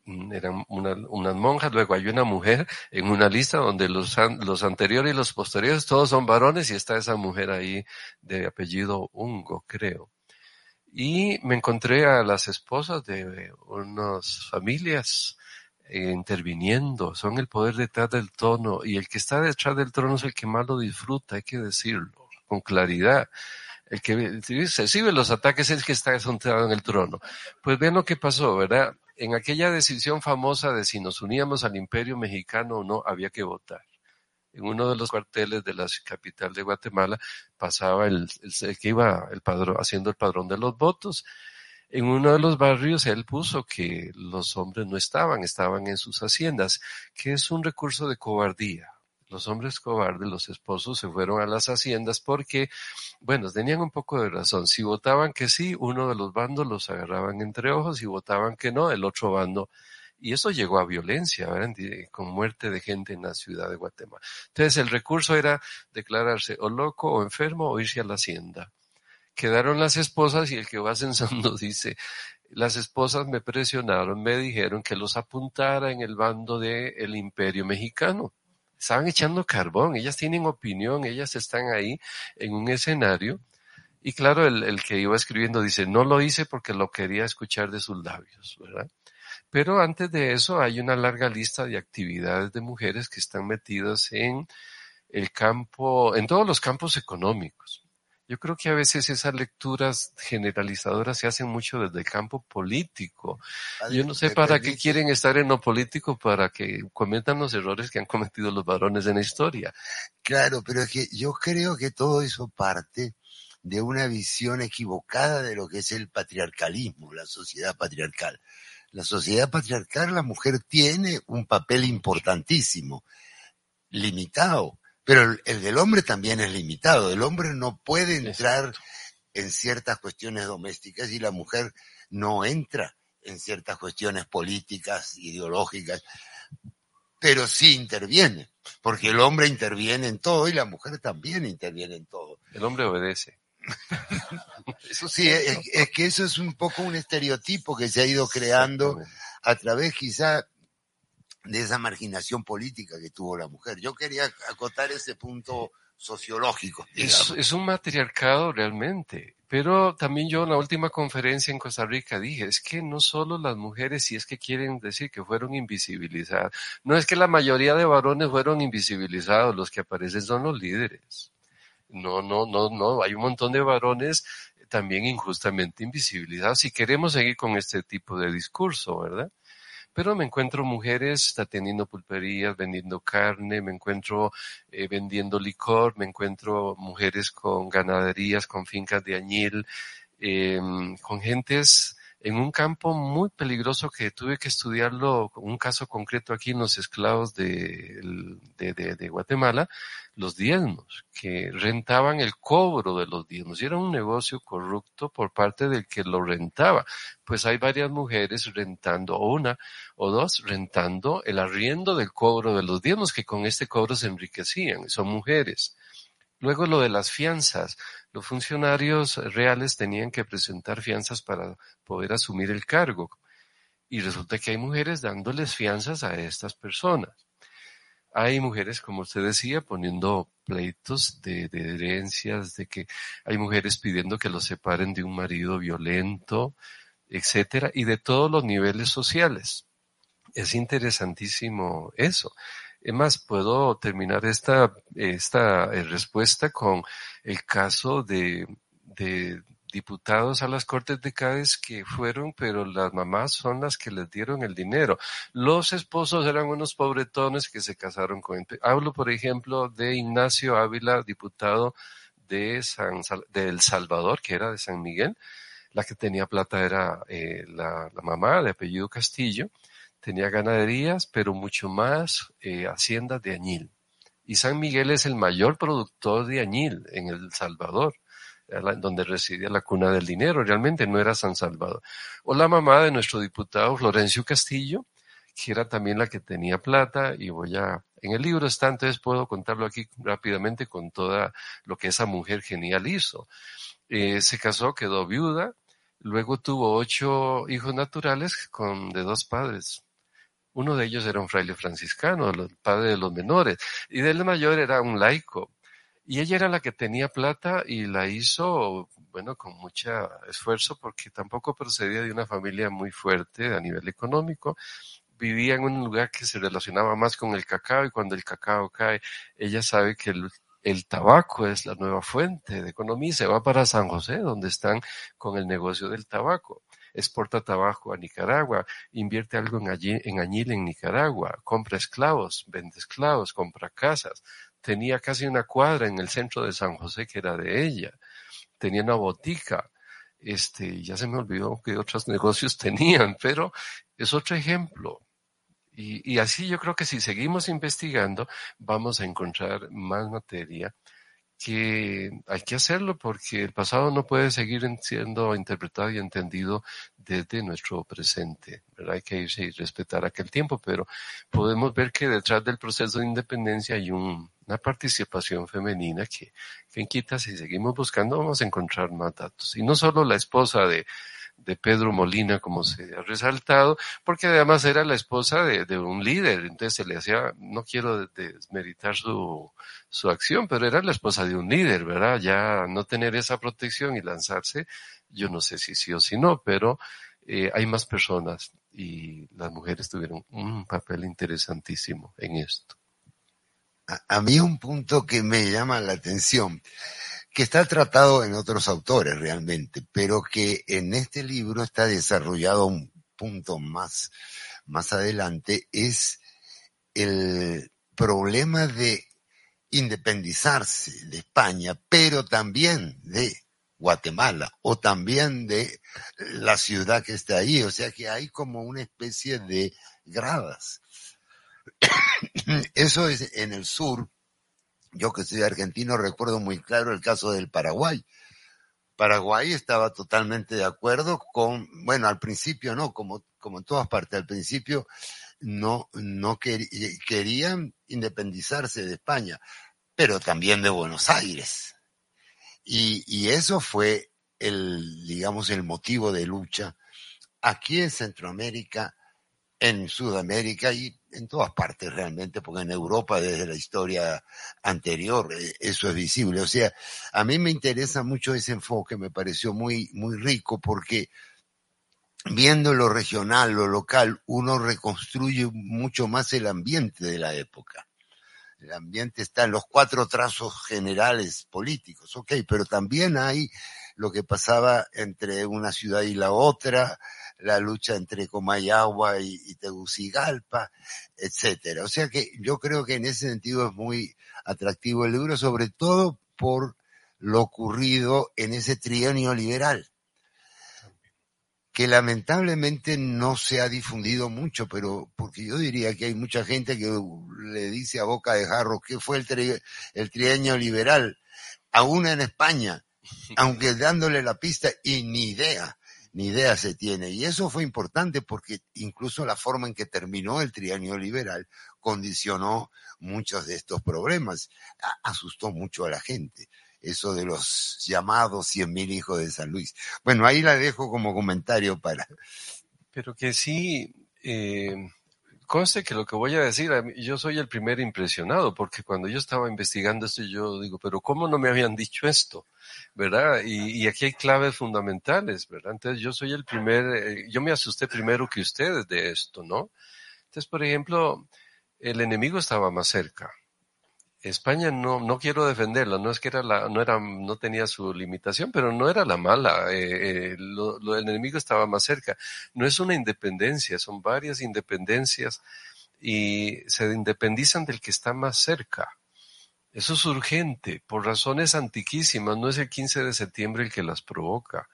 mm, eran unas monjas, luego hay una mujer en una lista donde los, los anteriores y los posteriores todos son varones y está esa mujer ahí de apellido Ungo, creo. Y me encontré a las esposas de unas familias interviniendo, son el poder detrás del trono y el que está detrás del trono es el que más lo disfruta, hay que decirlo con claridad. El que recibe los ataques es el que está sentado en el trono. Pues ven lo que pasó, ¿verdad? En aquella decisión famosa de si nos uníamos al imperio mexicano o no, había que votar. En uno de los cuarteles de la capital de Guatemala pasaba el, el que iba el padrón, haciendo el padrón de los votos en uno de los barrios él puso que los hombres no estaban, estaban en sus haciendas, que es un recurso de cobardía. Los hombres cobardes, los esposos, se fueron a las haciendas porque, bueno, tenían un poco de razón. Si votaban que sí, uno de los bandos los agarraban entre ojos, y votaban que no, el otro bando y eso llegó a violencia, con muerte de gente en la ciudad de Guatemala. Entonces el recurso era declararse o loco o enfermo o irse a la hacienda quedaron las esposas y el que va censando dice, las esposas me presionaron, me dijeron que los apuntara en el bando del imperio mexicano. Estaban echando carbón, ellas tienen opinión, ellas están ahí en un escenario Y claro, el, el que iba escribiendo dice, no lo hice porque lo quería escuchar de sus labios, ¿verdad? Pero antes de eso hay una larga lista de actividades de mujeres que están metidas en el campo, en todos los campos económicos. Yo creo que a veces esas lecturas generalizadoras se hacen mucho desde el campo político. Yo no sé para qué quieren estar en lo político para que cometan los errores que han cometido los varones en la historia. Claro, pero es que yo creo que todo eso parte de una visión equivocada de lo que es el patriarcalismo, la sociedad patriarcal. La sociedad patriarcal, la mujer tiene un papel importantísimo, limitado, pero el, del hombre también es limitado. El hombre no puede entrar en ciertas cuestiones domésticas y la mujer no entra en ciertas cuestiones políticas, ideológicas, pero sí interviene, porque el hombre interviene en todo y la mujer también interviene en todo. El hombre obedece. eso sí, es, es, que eso es un poco un estereotipo que se ha ido creando a través quizá de esa marginación política que tuvo la mujer. Yo quería acotar ese punto sociológico. Es, es, un matriarcado realmente, pero también yo en la última conferencia en Costa Rica dije, es que no solo las mujeres, si es que quieren decir que fueron invisibilizadas, no es que la mayoría de varones fueron invisibilizados, los que aparecen son los líderes. No, no, no, no, hay un montón de varones también injustamente invisibilizados si queremos seguir con este tipo de discurso, ¿verdad? Pero me encuentro mujeres teniendo pulperías, vendiendo carne, me encuentro eh, vendiendo licor, me encuentro mujeres con ganaderías, con fincas de añil, eh, con gentes en un campo muy peligroso que tuve que estudiarlo, un caso concreto aquí en los esclavos de, Guatemala, los diezmos, que rentaban el cobro de los diezmos. Y era un negocio corrupto por parte del que lo rentaba. Pues hay varias mujeres rentando, o una o dos, rentando el arriendo del cobro de los diezmos, que con este cobro se enriquecían. Son mujeres. Luego lo de las fianzas. Los funcionarios reales tenían que presentar fianzas para poder asumir el cargo. Y resulta que hay mujeres dándoles fianzas a estas personas. Hay mujeres, como usted decía, poniendo pleitos de, de herencias, de que hay mujeres pidiendo que los separen de un marido violento, etcétera, y de todos los niveles sociales. Es interesantísimo eso. Es más, puedo terminar esta, esta eh, respuesta con el caso de, de diputados a las Cortes de Cádiz que fueron, pero las mamás son las que les dieron el dinero. Los esposos eran unos pobretones que se casaron con... Hablo, por ejemplo, de Ignacio Ávila, diputado de San, de El Salvador, que era de San Miguel. La que tenía plata era eh, la, la mamá de apellido Castillo tenía ganaderías, pero mucho más eh, haciendas de añil. Y San Miguel es el mayor productor de añil en El Salvador, donde residía la cuna del dinero, realmente no era San Salvador. O la mamá de nuestro diputado Florencio Castillo, que era también la que tenía plata, y voy a, en el libro está, entonces puedo contarlo aquí rápidamente con toda lo que esa mujer genial hizo. Eh, se casó, quedó viuda, luego tuvo ocho hijos naturales con, de dos padres, uno de ellos era un fraile franciscano, el padre de los menores, y del mayor era un laico. Y ella era la que tenía plata y la hizo, bueno, con mucho esfuerzo porque tampoco procedía de una familia muy fuerte a nivel económico. Vivía en un lugar que se relacionaba más con el cacao y cuando el cacao cae, ella sabe que el, el tabaco es la nueva fuente de economía y se va para San José, donde están con el negocio del tabaco exporta tabaco a Nicaragua, invierte algo en, añil en Nicaragua, compra esclavos, vende esclavos, compra casas. Tenía casi una cuadra en el centro de San José que era de ella. Tenía una botica. Este, ya se me olvidó que otros negocios tenían, pero es otro ejemplo. Y, y así yo creo que si seguimos investigando, vamos a encontrar más materia que hay que hacerlo porque el pasado no puede seguir siendo interpretado y entendido desde nuestro presente. Hay que irse y respetar aquel tiempo, pero podemos ver que detrás del proceso de independencia hay un, una participación femenina que, que quita, si seguimos buscando, vamos a encontrar más datos. Y no solo la esposa de, de Pedro Molina, como se ha resaltado, porque además era la esposa de, un líder, entonces se le hacía, no quiero desmeritar su, su acción, pero era la esposa de un líder, ¿verdad? Ya no tener esa protección y lanzarse, yo no sé si sí o si no, pero eh, hay más personas y las mujeres tuvieron un papel interesantísimo en esto. A, mí un punto que me llama la atención, que está tratado en otros autores realmente, pero que en este libro está desarrollado un punto más, más adelante, es el problema de independizarse de España, pero también de Guatemala o también de la ciudad que está ahí. O sea que hay como una especie de gradas. Eso es en el sur. Yo que soy argentino recuerdo muy claro el caso del Paraguay. Paraguay estaba totalmente de acuerdo con, bueno, al principio no, como, como en todas partes, al principio no, no querían independizarse de España, pero también de Buenos Aires. Y, y eso fue el, digamos, el motivo de lucha aquí en Centroamérica, en Sudamérica y en todas partes realmente, porque en Europa desde la historia anterior eh, eso es visible. O sea, a mí me interesa mucho ese enfoque, me pareció muy, muy rico porque viendo lo regional, lo local, uno reconstruye mucho más el ambiente de la época. El ambiente está en los cuatro trazos generales políticos, ok, pero también hay lo que pasaba entre una ciudad y la otra, la lucha entre Comayagua y, y Tegucigalpa, etcétera. O sea que yo creo que en ese sentido es muy atractivo el libro, sobre todo por lo ocurrido en ese trienio liberal que lamentablemente no se ha difundido mucho, pero porque yo diría que hay mucha gente que le dice a boca de jarro que fue el, el trienio liberal, aún en España, aunque dándole la pista y ni idea, ni idea se tiene. Y eso fue importante porque incluso la forma en que terminó el trienio liberal condicionó muchos de estos problemas, asustó mucho a la gente eso de los llamados cien mil hijos de San Luis. Bueno, ahí la dejo como comentario para. Pero que sí, eh, conste que lo que voy a decir, yo soy el primer impresionado, porque cuando yo estaba investigando esto, yo digo, pero ¿cómo no me habían dicho esto? ¿Verdad? Y, y aquí hay claves fundamentales, ¿verdad? Entonces yo soy el primer, eh, yo me asusté primero que ustedes de esto, ¿no? Entonces, por ejemplo, el enemigo estaba más cerca, España no, no quiero defenderla, no es que era la, no era, no tenía su limitación, pero no era la mala, eh, eh lo, lo, el enemigo estaba más cerca. No es una independencia, son varias independencias y se independizan del que está más cerca. Eso es urgente, por razones antiquísimas, no es el 15 de septiembre el que las provoca.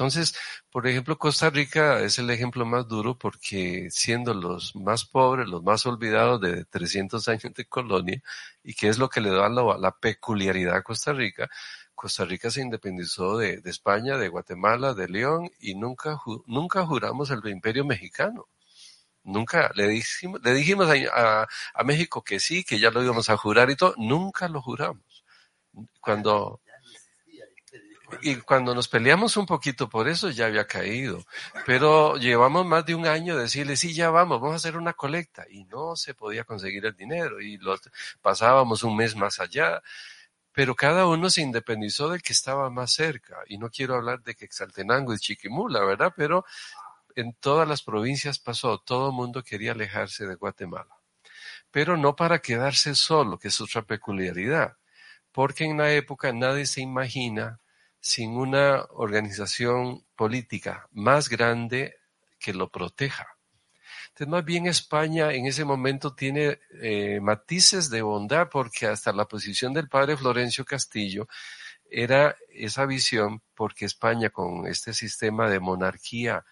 Entonces, por ejemplo, Costa Rica es el ejemplo más duro porque siendo los más pobres, los más olvidados de 300 años de colonia, y que es lo que le da la, peculiaridad a Costa Rica, Costa Rica se independizó de, España, de Guatemala, de León, y nunca, nunca juramos el imperio mexicano. Nunca le dijimos, le dijimos a, a México que sí, que ya lo íbamos a jurar y todo, nunca lo juramos. Cuando, y cuando nos peleamos un poquito por eso ya había caído, pero llevamos más de un año decirle, sí, ya vamos, vamos a hacer una colecta y no se podía conseguir el dinero y pasábamos un mes más allá, pero cada uno se independizó del que estaba más cerca. Y no quiero hablar de que Exaltenango y Chiquimula, ¿verdad? Pero en todas las provincias pasó, todo el mundo quería alejarse de Guatemala, pero no para quedarse solo, que es otra peculiaridad, porque en la época nadie se imagina sin una organización política más grande que lo proteja. Entonces, más bien España en ese momento tiene eh, matices de bondad porque hasta la posición del padre Florencio Castillo era esa visión porque España con este sistema de monarquía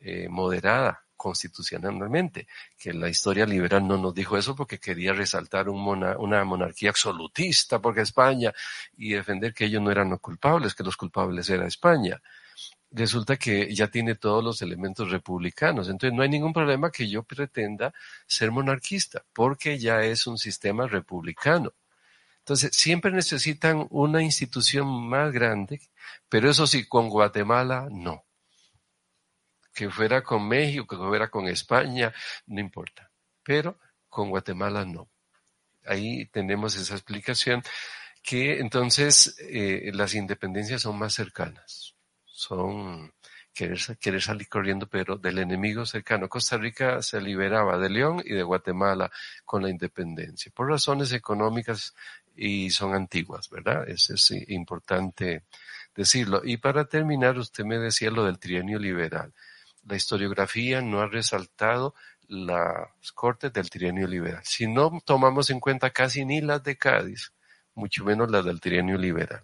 eh, moderada constitucionalmente, que la historia liberal no nos dijo eso porque quería resaltar una monarquía absolutista porque España y defender que ellos no eran los culpables, que los culpables era España. Resulta que ya tiene todos los elementos republicanos, entonces no hay ningún problema que yo pretenda ser monarquista, porque ya es un sistema republicano. Entonces, siempre necesitan una institución más grande, pero eso sí, con Guatemala no que fuera con México, que fuera con España, no importa. Pero con Guatemala no. Ahí tenemos esa explicación que entonces eh, las independencias son más cercanas. Son querer, salir corriendo, pero del enemigo cercano. Costa Rica se liberaba de León y de Guatemala con la independencia, por razones económicas y son antiguas, ¿verdad? Eso es importante decirlo. Y para terminar, usted me decía lo del trienio liberal. La historiografía no ha resaltado las cortes del trienio liberal. Si no tomamos en cuenta casi ni las de Cádiz, mucho menos las del trienio liberal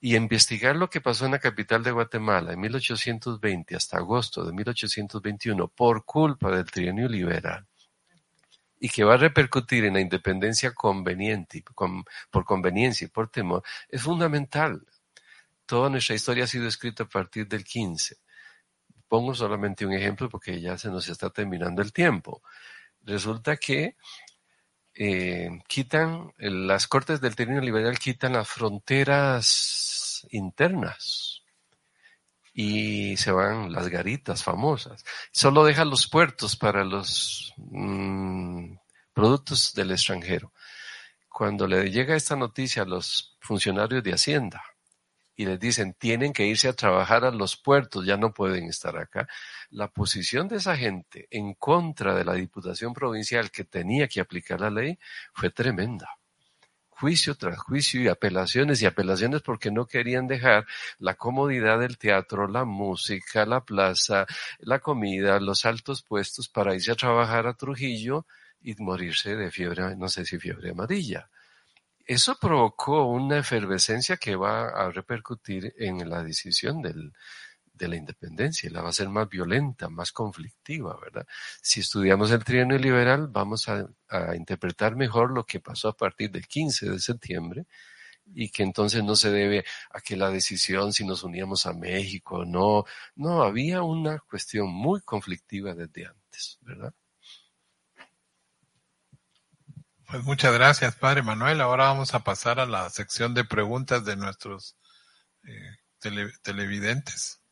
y investigar lo que pasó en la capital de Guatemala en 1820 hasta agosto de 1821 por culpa del trienio liberal y que va a repercutir en la independencia conveniente, por conveniencia y por temor, es fundamental. Toda nuestra historia ha sido escrita a partir del 15. Pongo solamente un ejemplo porque ya se nos está terminando el tiempo. Resulta que eh, quitan, las cortes del trienio liberal quitan las fronteras internas y se van las garitas famosas. Solo deja los puertos para los mm, productos del extranjero. Cuando le llega esta noticia a los funcionarios de Hacienda y les dicen tienen que irse a trabajar a los puertos, ya no pueden estar acá, la posición de esa gente en contra de la Diputación Provincial que tenía que aplicar la ley fue tremenda juicio tras juicio y apelaciones y apelaciones porque no querían dejar la comodidad del teatro, la música, la plaza, la comida, los altos puestos para irse a trabajar a Trujillo y morirse de fiebre, no sé si fiebre amarilla. Eso provocó una efervescencia que va a repercutir en la decisión de la independencia la va a ser más violenta, más conflictiva, ¿verdad? Si estudiamos el trienio liberal, vamos a, interpretar mejor lo que pasó a partir del 15 de septiembre y que entonces no se debe a que la decisión si nos uníamos a México, no, no, había una cuestión muy conflictiva desde antes, ¿verdad? Pues muchas gracias, Padre Manuel. Ahora vamos a pasar a la sección de preguntas de nuestros eh, televidentes.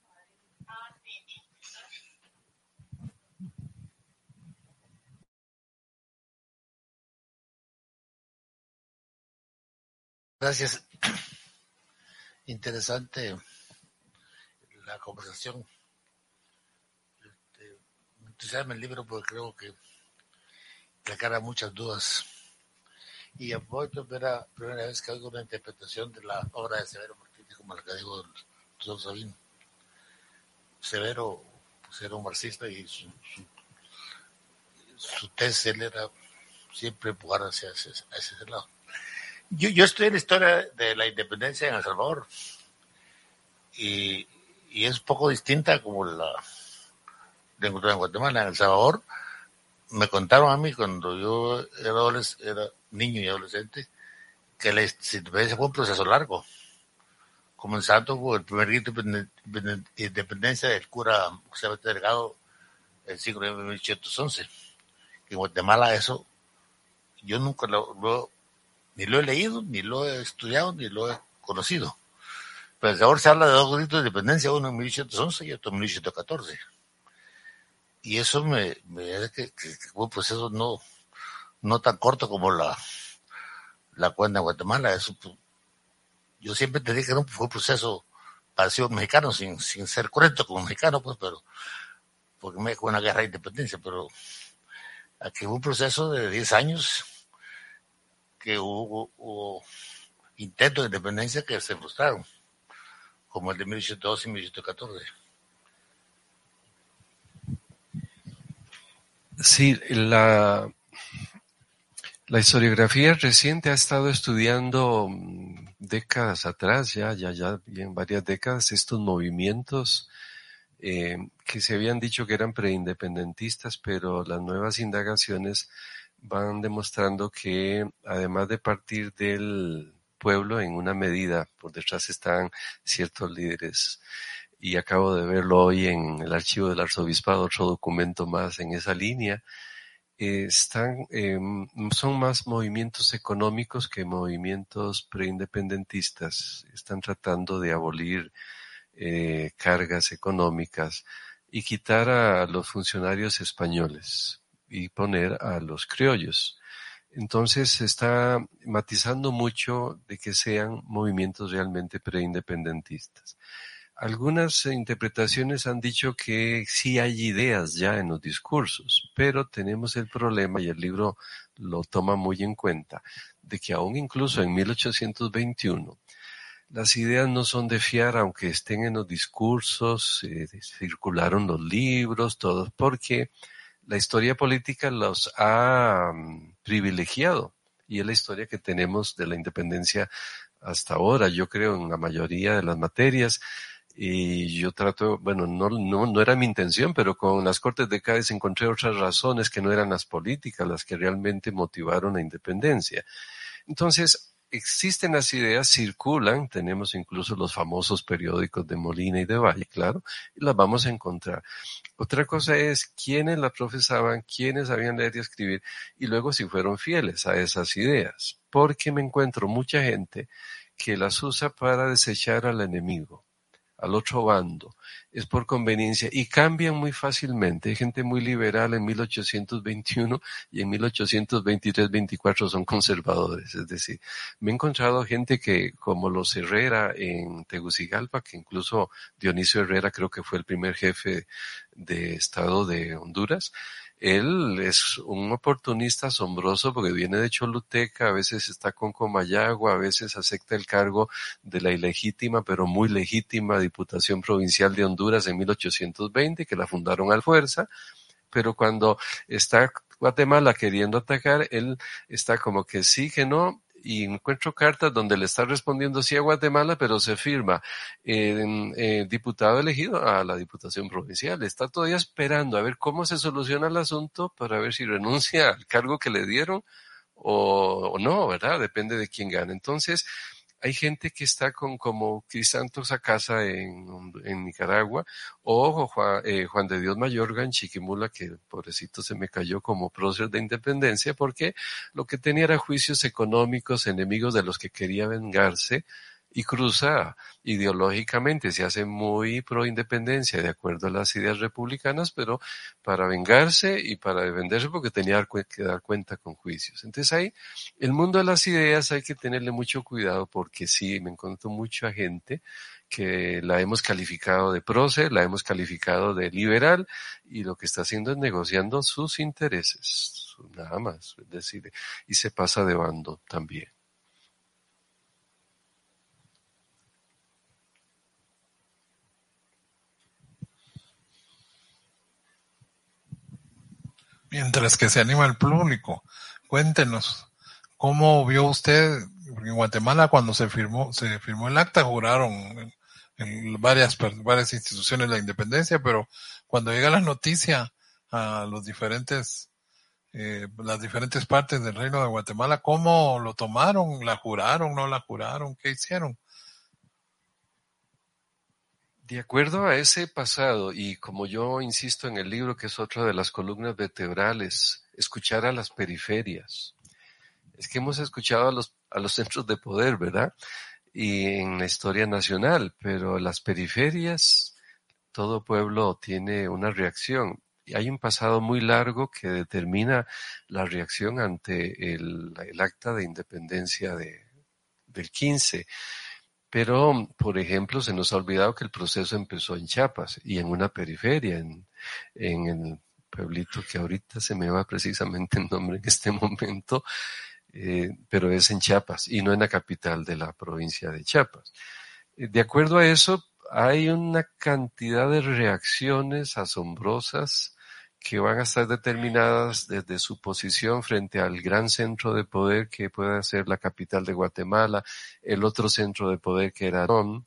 Gracias. Interesante la conversación. Este, entusiasma el libro porque creo que aclara muchas dudas. Y apoyo la primera vez que oigo una interpretación de la obra de Severo Martínez como la que el doctor Sabino. Severo pues, era un marxista y su, su, tesis él era siempre empujar hacia ese lado. Yo, yo en la historia de la independencia en El Salvador y, y es poco distinta como la de en Guatemala. En El Salvador me contaron a mí cuando yo era, era niño y adolescente que la independencia fue un proceso largo, comenzando con el primer grito de independencia del cura José Delgado el siglo de 1811. En Guatemala eso yo nunca lo ni lo he leído, ni lo he estudiado, ni lo he conocido. Pero ahora se habla de dos gritos de independencia, uno en 1811 y otro en 1814. Y eso me, me hace que, fue un proceso no, no tan corto como la, la cuenta de Guatemala. Eso, yo siempre te dije que no fue un proceso parecido mexicano, sin, sin ser correcto como mexicano, pues, pero, porque me fue una guerra de independencia, pero aquí fue un proceso de 10 años que hubo, intentos de independencia que se frustraron, como el de 1812 y 1814. Sí, la, la historiografía reciente ha estado estudiando mm, décadas atrás, ya, ya, ya, en varias décadas, estos movimientos eh, que se habían dicho que eran preindependentistas, pero las nuevas indagaciones van demostrando que además de partir del pueblo en una medida, por detrás están ciertos líderes. Y acabo de verlo hoy en el archivo del arzobispado, otro documento más en esa línea. Están, em, son más movimientos económicos que movimientos preindependentistas. Están tratando de abolir eh, cargas económicas y quitar a los funcionarios españoles y poner a los criollos. Entonces se está matizando mucho de que sean movimientos realmente preindependentistas. Algunas interpretaciones han dicho que sí hay ideas ya en los discursos, pero tenemos el problema, y el libro lo toma muy en cuenta, de que aún incluso en 1821 las ideas no son de fiar, aunque estén en los discursos, eh, circularon los libros, todos, porque la historia política los ha mm, privilegiado y es la historia que tenemos de la independencia hasta ahora, yo creo, en la mayoría de las materias. Y yo trato, bueno, no, no, no era mi intención, pero con las Cortes de Cádiz encontré otras razones que no eran las políticas las que realmente motivaron la independencia. Entonces, existen las ideas, circulan, tenemos incluso los famosos periódicos de Molina y de Valle, claro, y las vamos a encontrar. Otra cosa es quiénes la profesaban, quiénes sabían leer y escribir, y luego si fueron fieles a esas ideas, porque me encuentro mucha gente que las usa para desechar al enemigo al otro bando, es por conveniencia y cambian muy fácilmente. Hay gente muy liberal en 1821 y en 1823-24 son conservadores. Es decir, me he encontrado gente que, como los Herrera en Tegucigalpa, que incluso Dionisio Herrera creo que fue el primer jefe de Estado de Honduras, él es un oportunista asombroso porque viene de Choluteca, a veces está con Comayagua, a veces acepta el cargo de la ilegítima pero muy legítima Diputación Provincial de Honduras en 1820, que la fundaron al fuerza, pero cuando está Guatemala queriendo atacar, él está como que sí, que no, y encuentro cartas donde le está respondiendo sí a Guatemala, pero se firma eh, diputado elegido a la Diputación Provincial. Está todavía esperando a ver cómo se soluciona el asunto para ver si renuncia al cargo que le dieron o, o no, ¿verdad? Depende de quién gane. Entonces, hay gente que está con como Crisantos a casa en, en Nicaragua, o Juan, eh, Juan, de Dios Mayorga en Chiquimula, que pobrecito se me cayó como prócer de independencia, porque lo que tenía era juicios económicos, enemigos de los que quería vengarse, y cruza ideológicamente, se hace muy pro independencia de acuerdo a las ideas republicanas, pero para vengarse y para defenderse porque tenía que dar cuenta con juicios. Entonces ahí, el mundo de las ideas hay que tenerle mucho cuidado porque sí, me encuentro mucha gente que la hemos calificado de prócer, la hemos calificado de liberal y lo que está haciendo es negociando sus intereses, nada más, es decir, y se pasa de bando también. Mientras que se anima el público, cuéntenos, ¿cómo vio usted en Guatemala cuando se firmó, se firmó el acta, juraron en, varias, varias instituciones la independencia, pero cuando llega la noticia a los diferentes, eh, las diferentes partes del reino de Guatemala, ¿cómo lo tomaron? ¿La juraron? ¿No la juraron? ¿Qué hicieron? De acuerdo a ese pasado, y como yo insisto en el libro, que es otra de las columnas vertebrales, escuchar a las periferias. Es que hemos escuchado a los, a los centros de poder, ¿verdad? Y en la historia nacional, pero las periferias, todo pueblo tiene una reacción. Y hay un pasado muy largo que determina la reacción ante el, el acta de independencia de, del 15 pero, por ejemplo, se nos ha olvidado que el proceso empezó en Chiapas y en una periferia, en, en el pueblito que ahorita se me va precisamente el nombre en este momento, eh, pero es en Chiapas y no en la capital de la provincia de Chiapas. Eh, de acuerdo a eso, hay una cantidad de reacciones asombrosas que van a estar determinadas desde su posición frente al gran centro de poder que puede ser la capital de Guatemala, el otro centro de poder que era Ron,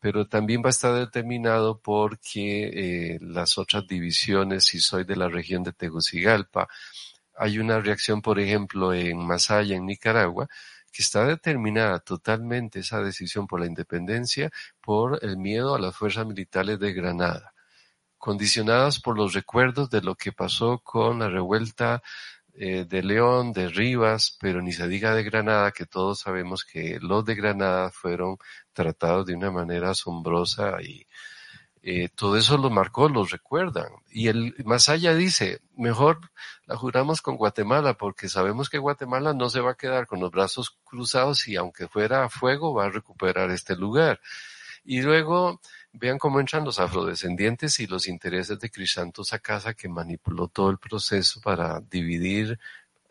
pero también va a estar determinado porque eh, las otras divisiones, si soy de la región de Tegucigalpa, hay una reacción, por ejemplo, en Masaya, en Nicaragua, que está determinada totalmente esa decisión por la independencia por el miedo a las fuerzas militares de Granada condicionadas por los recuerdos de lo que pasó con la revuelta eh, de León, de Rivas, pero ni se diga de Granada, que todos sabemos que los de Granada fueron tratados de una manera asombrosa y eh, todo eso lo marcó, lo recuerdan. Y el más dice, mejor la juramos con Guatemala porque sabemos que Guatemala no se va a quedar con los brazos cruzados y aunque fuera a fuego va a recuperar este lugar. Y luego vean cómo entran los afrodescendientes y los intereses de Crisanto Sacasa que manipuló todo el proceso para dividir,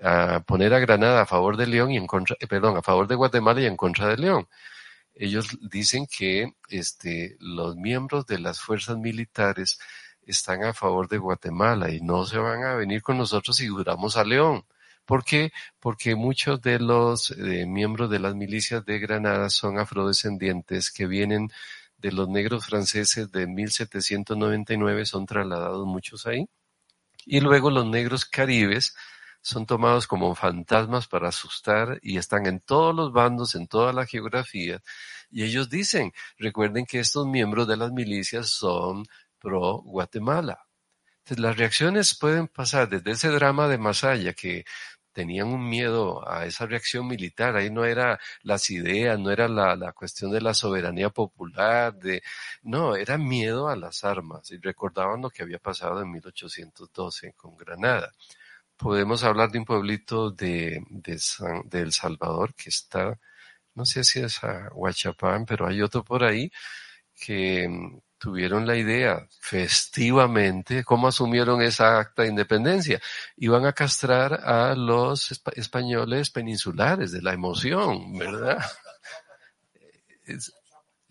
a poner a Granada a favor de León y en contra, eh, perdón, a favor de Guatemala y en contra de León ellos dicen que este, los miembros de las fuerzas militares están a favor de Guatemala y no se van a venir con nosotros si duramos a León. ¿Por qué? Porque muchos de los eh, miembros de las milicias de Granada son afrodescendientes que vienen de los negros franceses de 1799, son trasladados muchos ahí. Y luego los negros caribes son tomados como fantasmas para asustar y están en todos los bandos, en toda la geografía. Y ellos dicen, recuerden que estos miembros de las milicias son pro Guatemala. Entonces las reacciones pueden pasar desde ese drama de Masaya que tenían un miedo a esa reacción militar. Ahí no era las ideas, no era la, la, cuestión de la soberanía popular, de, no, era miedo a las armas. Y recordaban lo que había pasado en 1812 con Granada podemos hablar de un pueblito de, de, San, de El Salvador que está, no sé si es a Huachapán, pero hay otro por ahí que tuvieron la idea festivamente, ¿cómo asumieron esa acta de independencia? Iban a castrar a los españoles peninsulares de la emoción, ¿verdad? Es,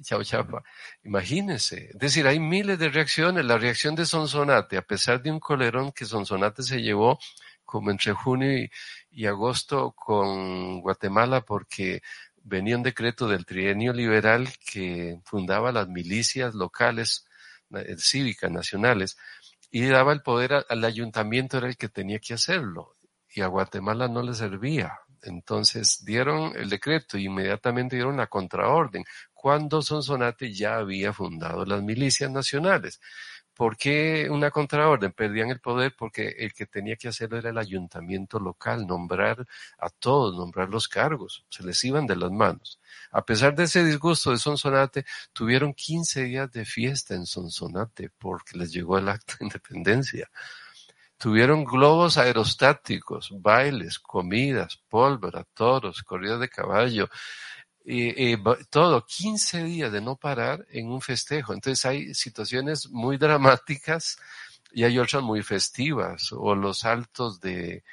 chao chapa. Imagínense. Es decir, hay miles de reacciones. La reacción de Sonsonate, a pesar de un colerón que Sonsonate se llevó como entre junio y, agosto con Guatemala porque venía un decreto del trienio liberal que fundaba las milicias locales eh, cívicas nacionales y daba el poder al ayuntamiento era el que tenía que hacerlo y a Guatemala no le servía. Entonces dieron el decreto y inmediatamente dieron la contraorden cuando Sonsonate ya había fundado las milicias nacionales. ¿Por qué una contraorden? Perdían el poder porque el que tenía que hacerlo era el ayuntamiento local, nombrar a todos, nombrar los cargos, se les iban de las manos. A pesar de ese disgusto de Sonsonate, tuvieron 15 días de fiesta en Sonsonate porque les llegó el acto de independencia. Tuvieron globos aerostáticos, bailes, comidas, pólvora, toros, corridas de caballo, eh, todo, 15 días de no parar en un festejo. Entonces hay situaciones muy dramáticas y hay otras muy festivas, o los altos de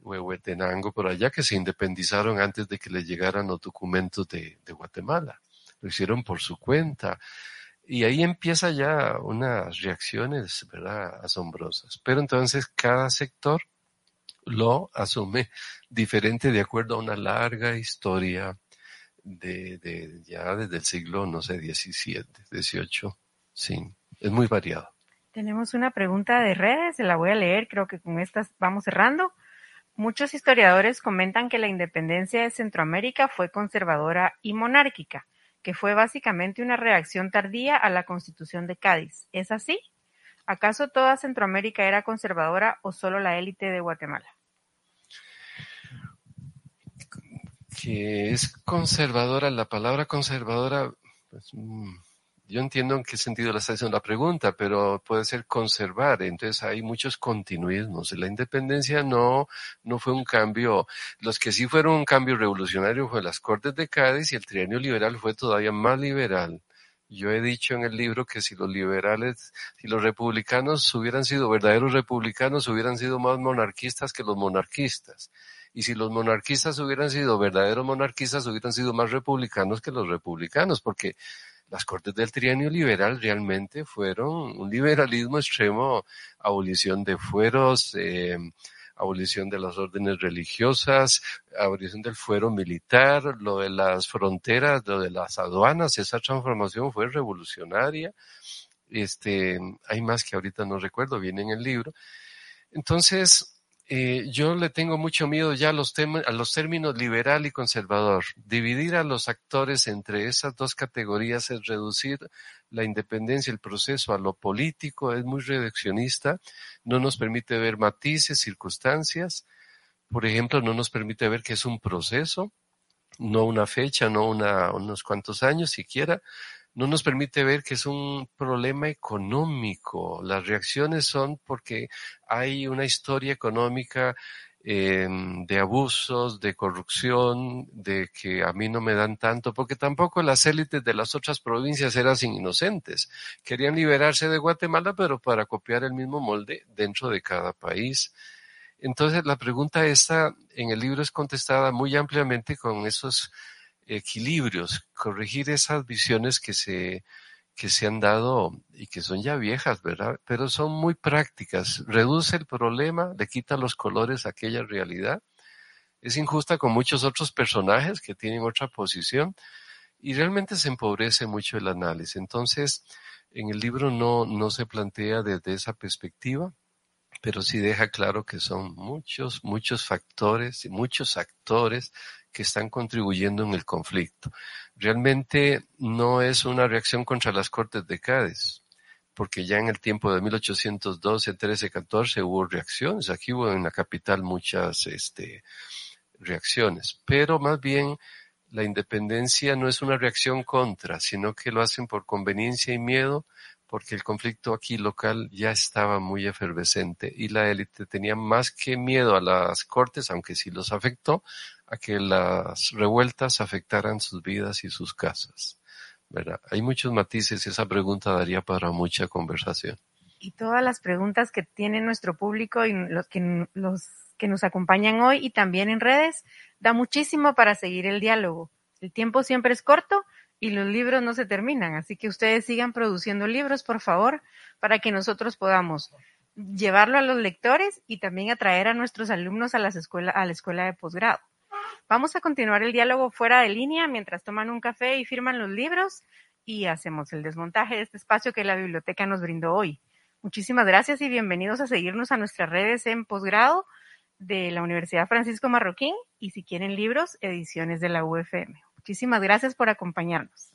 Huehuetenango por allá que se independizaron antes de que les llegaran los documentos de, Guatemala. Lo hicieron por su cuenta. Y ahí empieza ya unas reacciones, ¿verdad?, asombrosas. Pero entonces cada sector lo asume diferente de acuerdo a una larga historia de, de ya desde el siglo, no sé, 17, 18, sí, es muy variado. Tenemos una pregunta de redes, se la voy a leer, creo que con estas vamos cerrando. Muchos historiadores comentan que la independencia de Centroamérica fue conservadora y monárquica, que fue básicamente una reacción tardía a la Constitución de Cádiz. ¿Es así? ¿Acaso toda Centroamérica era conservadora o solo la élite de Guatemala? Que es conservadora, la palabra conservadora, pues, mm, yo entiendo en qué sentido la está haciendo la pregunta, pero puede ser conservar, entonces hay muchos continuismos. La independencia no, no fue un cambio, los que sí fueron un cambio revolucionario fue las Cortes de Cádiz y el trienio liberal fue todavía más liberal. Yo he dicho en el libro que si los liberales, si los republicanos hubieran sido verdaderos republicanos, hubieran sido más monarquistas que los monarquistas y si los monarquistas hubieran sido verdaderos monarquistas, hubieran sido más republicanos que los republicanos, porque las cortes del trienio liberal realmente fueron un liberalismo extremo, abolición de fueros, eh, abolición de las órdenes religiosas, abolición del fuero militar, lo de las fronteras, lo de las aduanas, esa transformación fue revolucionaria. Este, hay más que ahorita no recuerdo, viene en el libro. Entonces, eh, yo le tengo mucho miedo ya a los, a los términos liberal y conservador. Dividir a los actores entre esas dos categorías es reducir la independencia, el proceso a lo político, es muy reduccionista, no nos permite ver matices, circunstancias. Por ejemplo, no nos permite ver que es un proceso, no una fecha, no una, unos cuantos años siquiera. No nos permite ver que es un problema económico. Las reacciones son porque hay una historia económica eh, de abusos, de corrupción, de que a mí no me dan tanto, porque tampoco las élites de las otras provincias eran inocentes. Querían liberarse de Guatemala, pero para copiar el mismo molde dentro de cada país. Entonces la pregunta esta en el libro es contestada muy ampliamente con esos equilibrios, corregir esas visiones que se, que se han dado y que son ya viejas, ¿verdad? Pero son muy prácticas. Reduce el problema, le quita los colores a aquella realidad. Es injusta con muchos otros personajes que tienen otra posición y realmente se empobrece mucho el análisis. Entonces, en el libro no, no se plantea desde esa perspectiva, pero sí deja claro que son muchos, muchos factores y muchos actores que están contribuyendo en el conflicto. Realmente no es una reacción contra las Cortes de Cádiz, porque ya en el tiempo de 1812, 13, 14 hubo reacciones. Aquí hubo en la capital muchas este, reacciones, pero más bien la independencia no es una reacción contra, sino que lo hacen por conveniencia y miedo porque el conflicto aquí local ya estaba muy efervescente y la élite tenía más que miedo a las cortes, aunque sí los afectó, a que las revueltas afectaran sus vidas y sus casas. ¿verdad? Hay muchos matices y esa pregunta daría para mucha conversación. Y todas las preguntas que tiene nuestro público y los que, los que nos acompañan hoy y también en redes, da muchísimo para seguir el diálogo. El tiempo siempre es corto y los libros no se terminan, así que ustedes sigan produciendo libros, por favor, para que nosotros podamos llevarlo a los lectores y también atraer a nuestros alumnos a, las a la escuela de posgrado. Vamos a continuar el diálogo fuera de línea mientras toman un café y firman los libros y hacemos el desmontaje de este espacio que la biblioteca nos brindó hoy. Muchísimas gracias y bienvenidos a seguirnos a nuestras redes en posgrado de la Universidad Francisco Marroquín y si quieren libros, ediciones de la UFM. Muchísimas gracias por acompañarnos.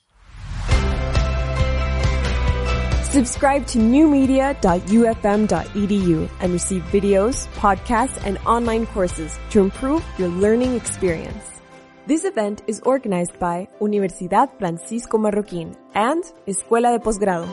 Subscribe to newmedia.ufm.edu and receive videos, podcasts, and online courses to improve your learning experience. This event is organized by Universidad Francisco Marroquín and Escuela de Posgrado.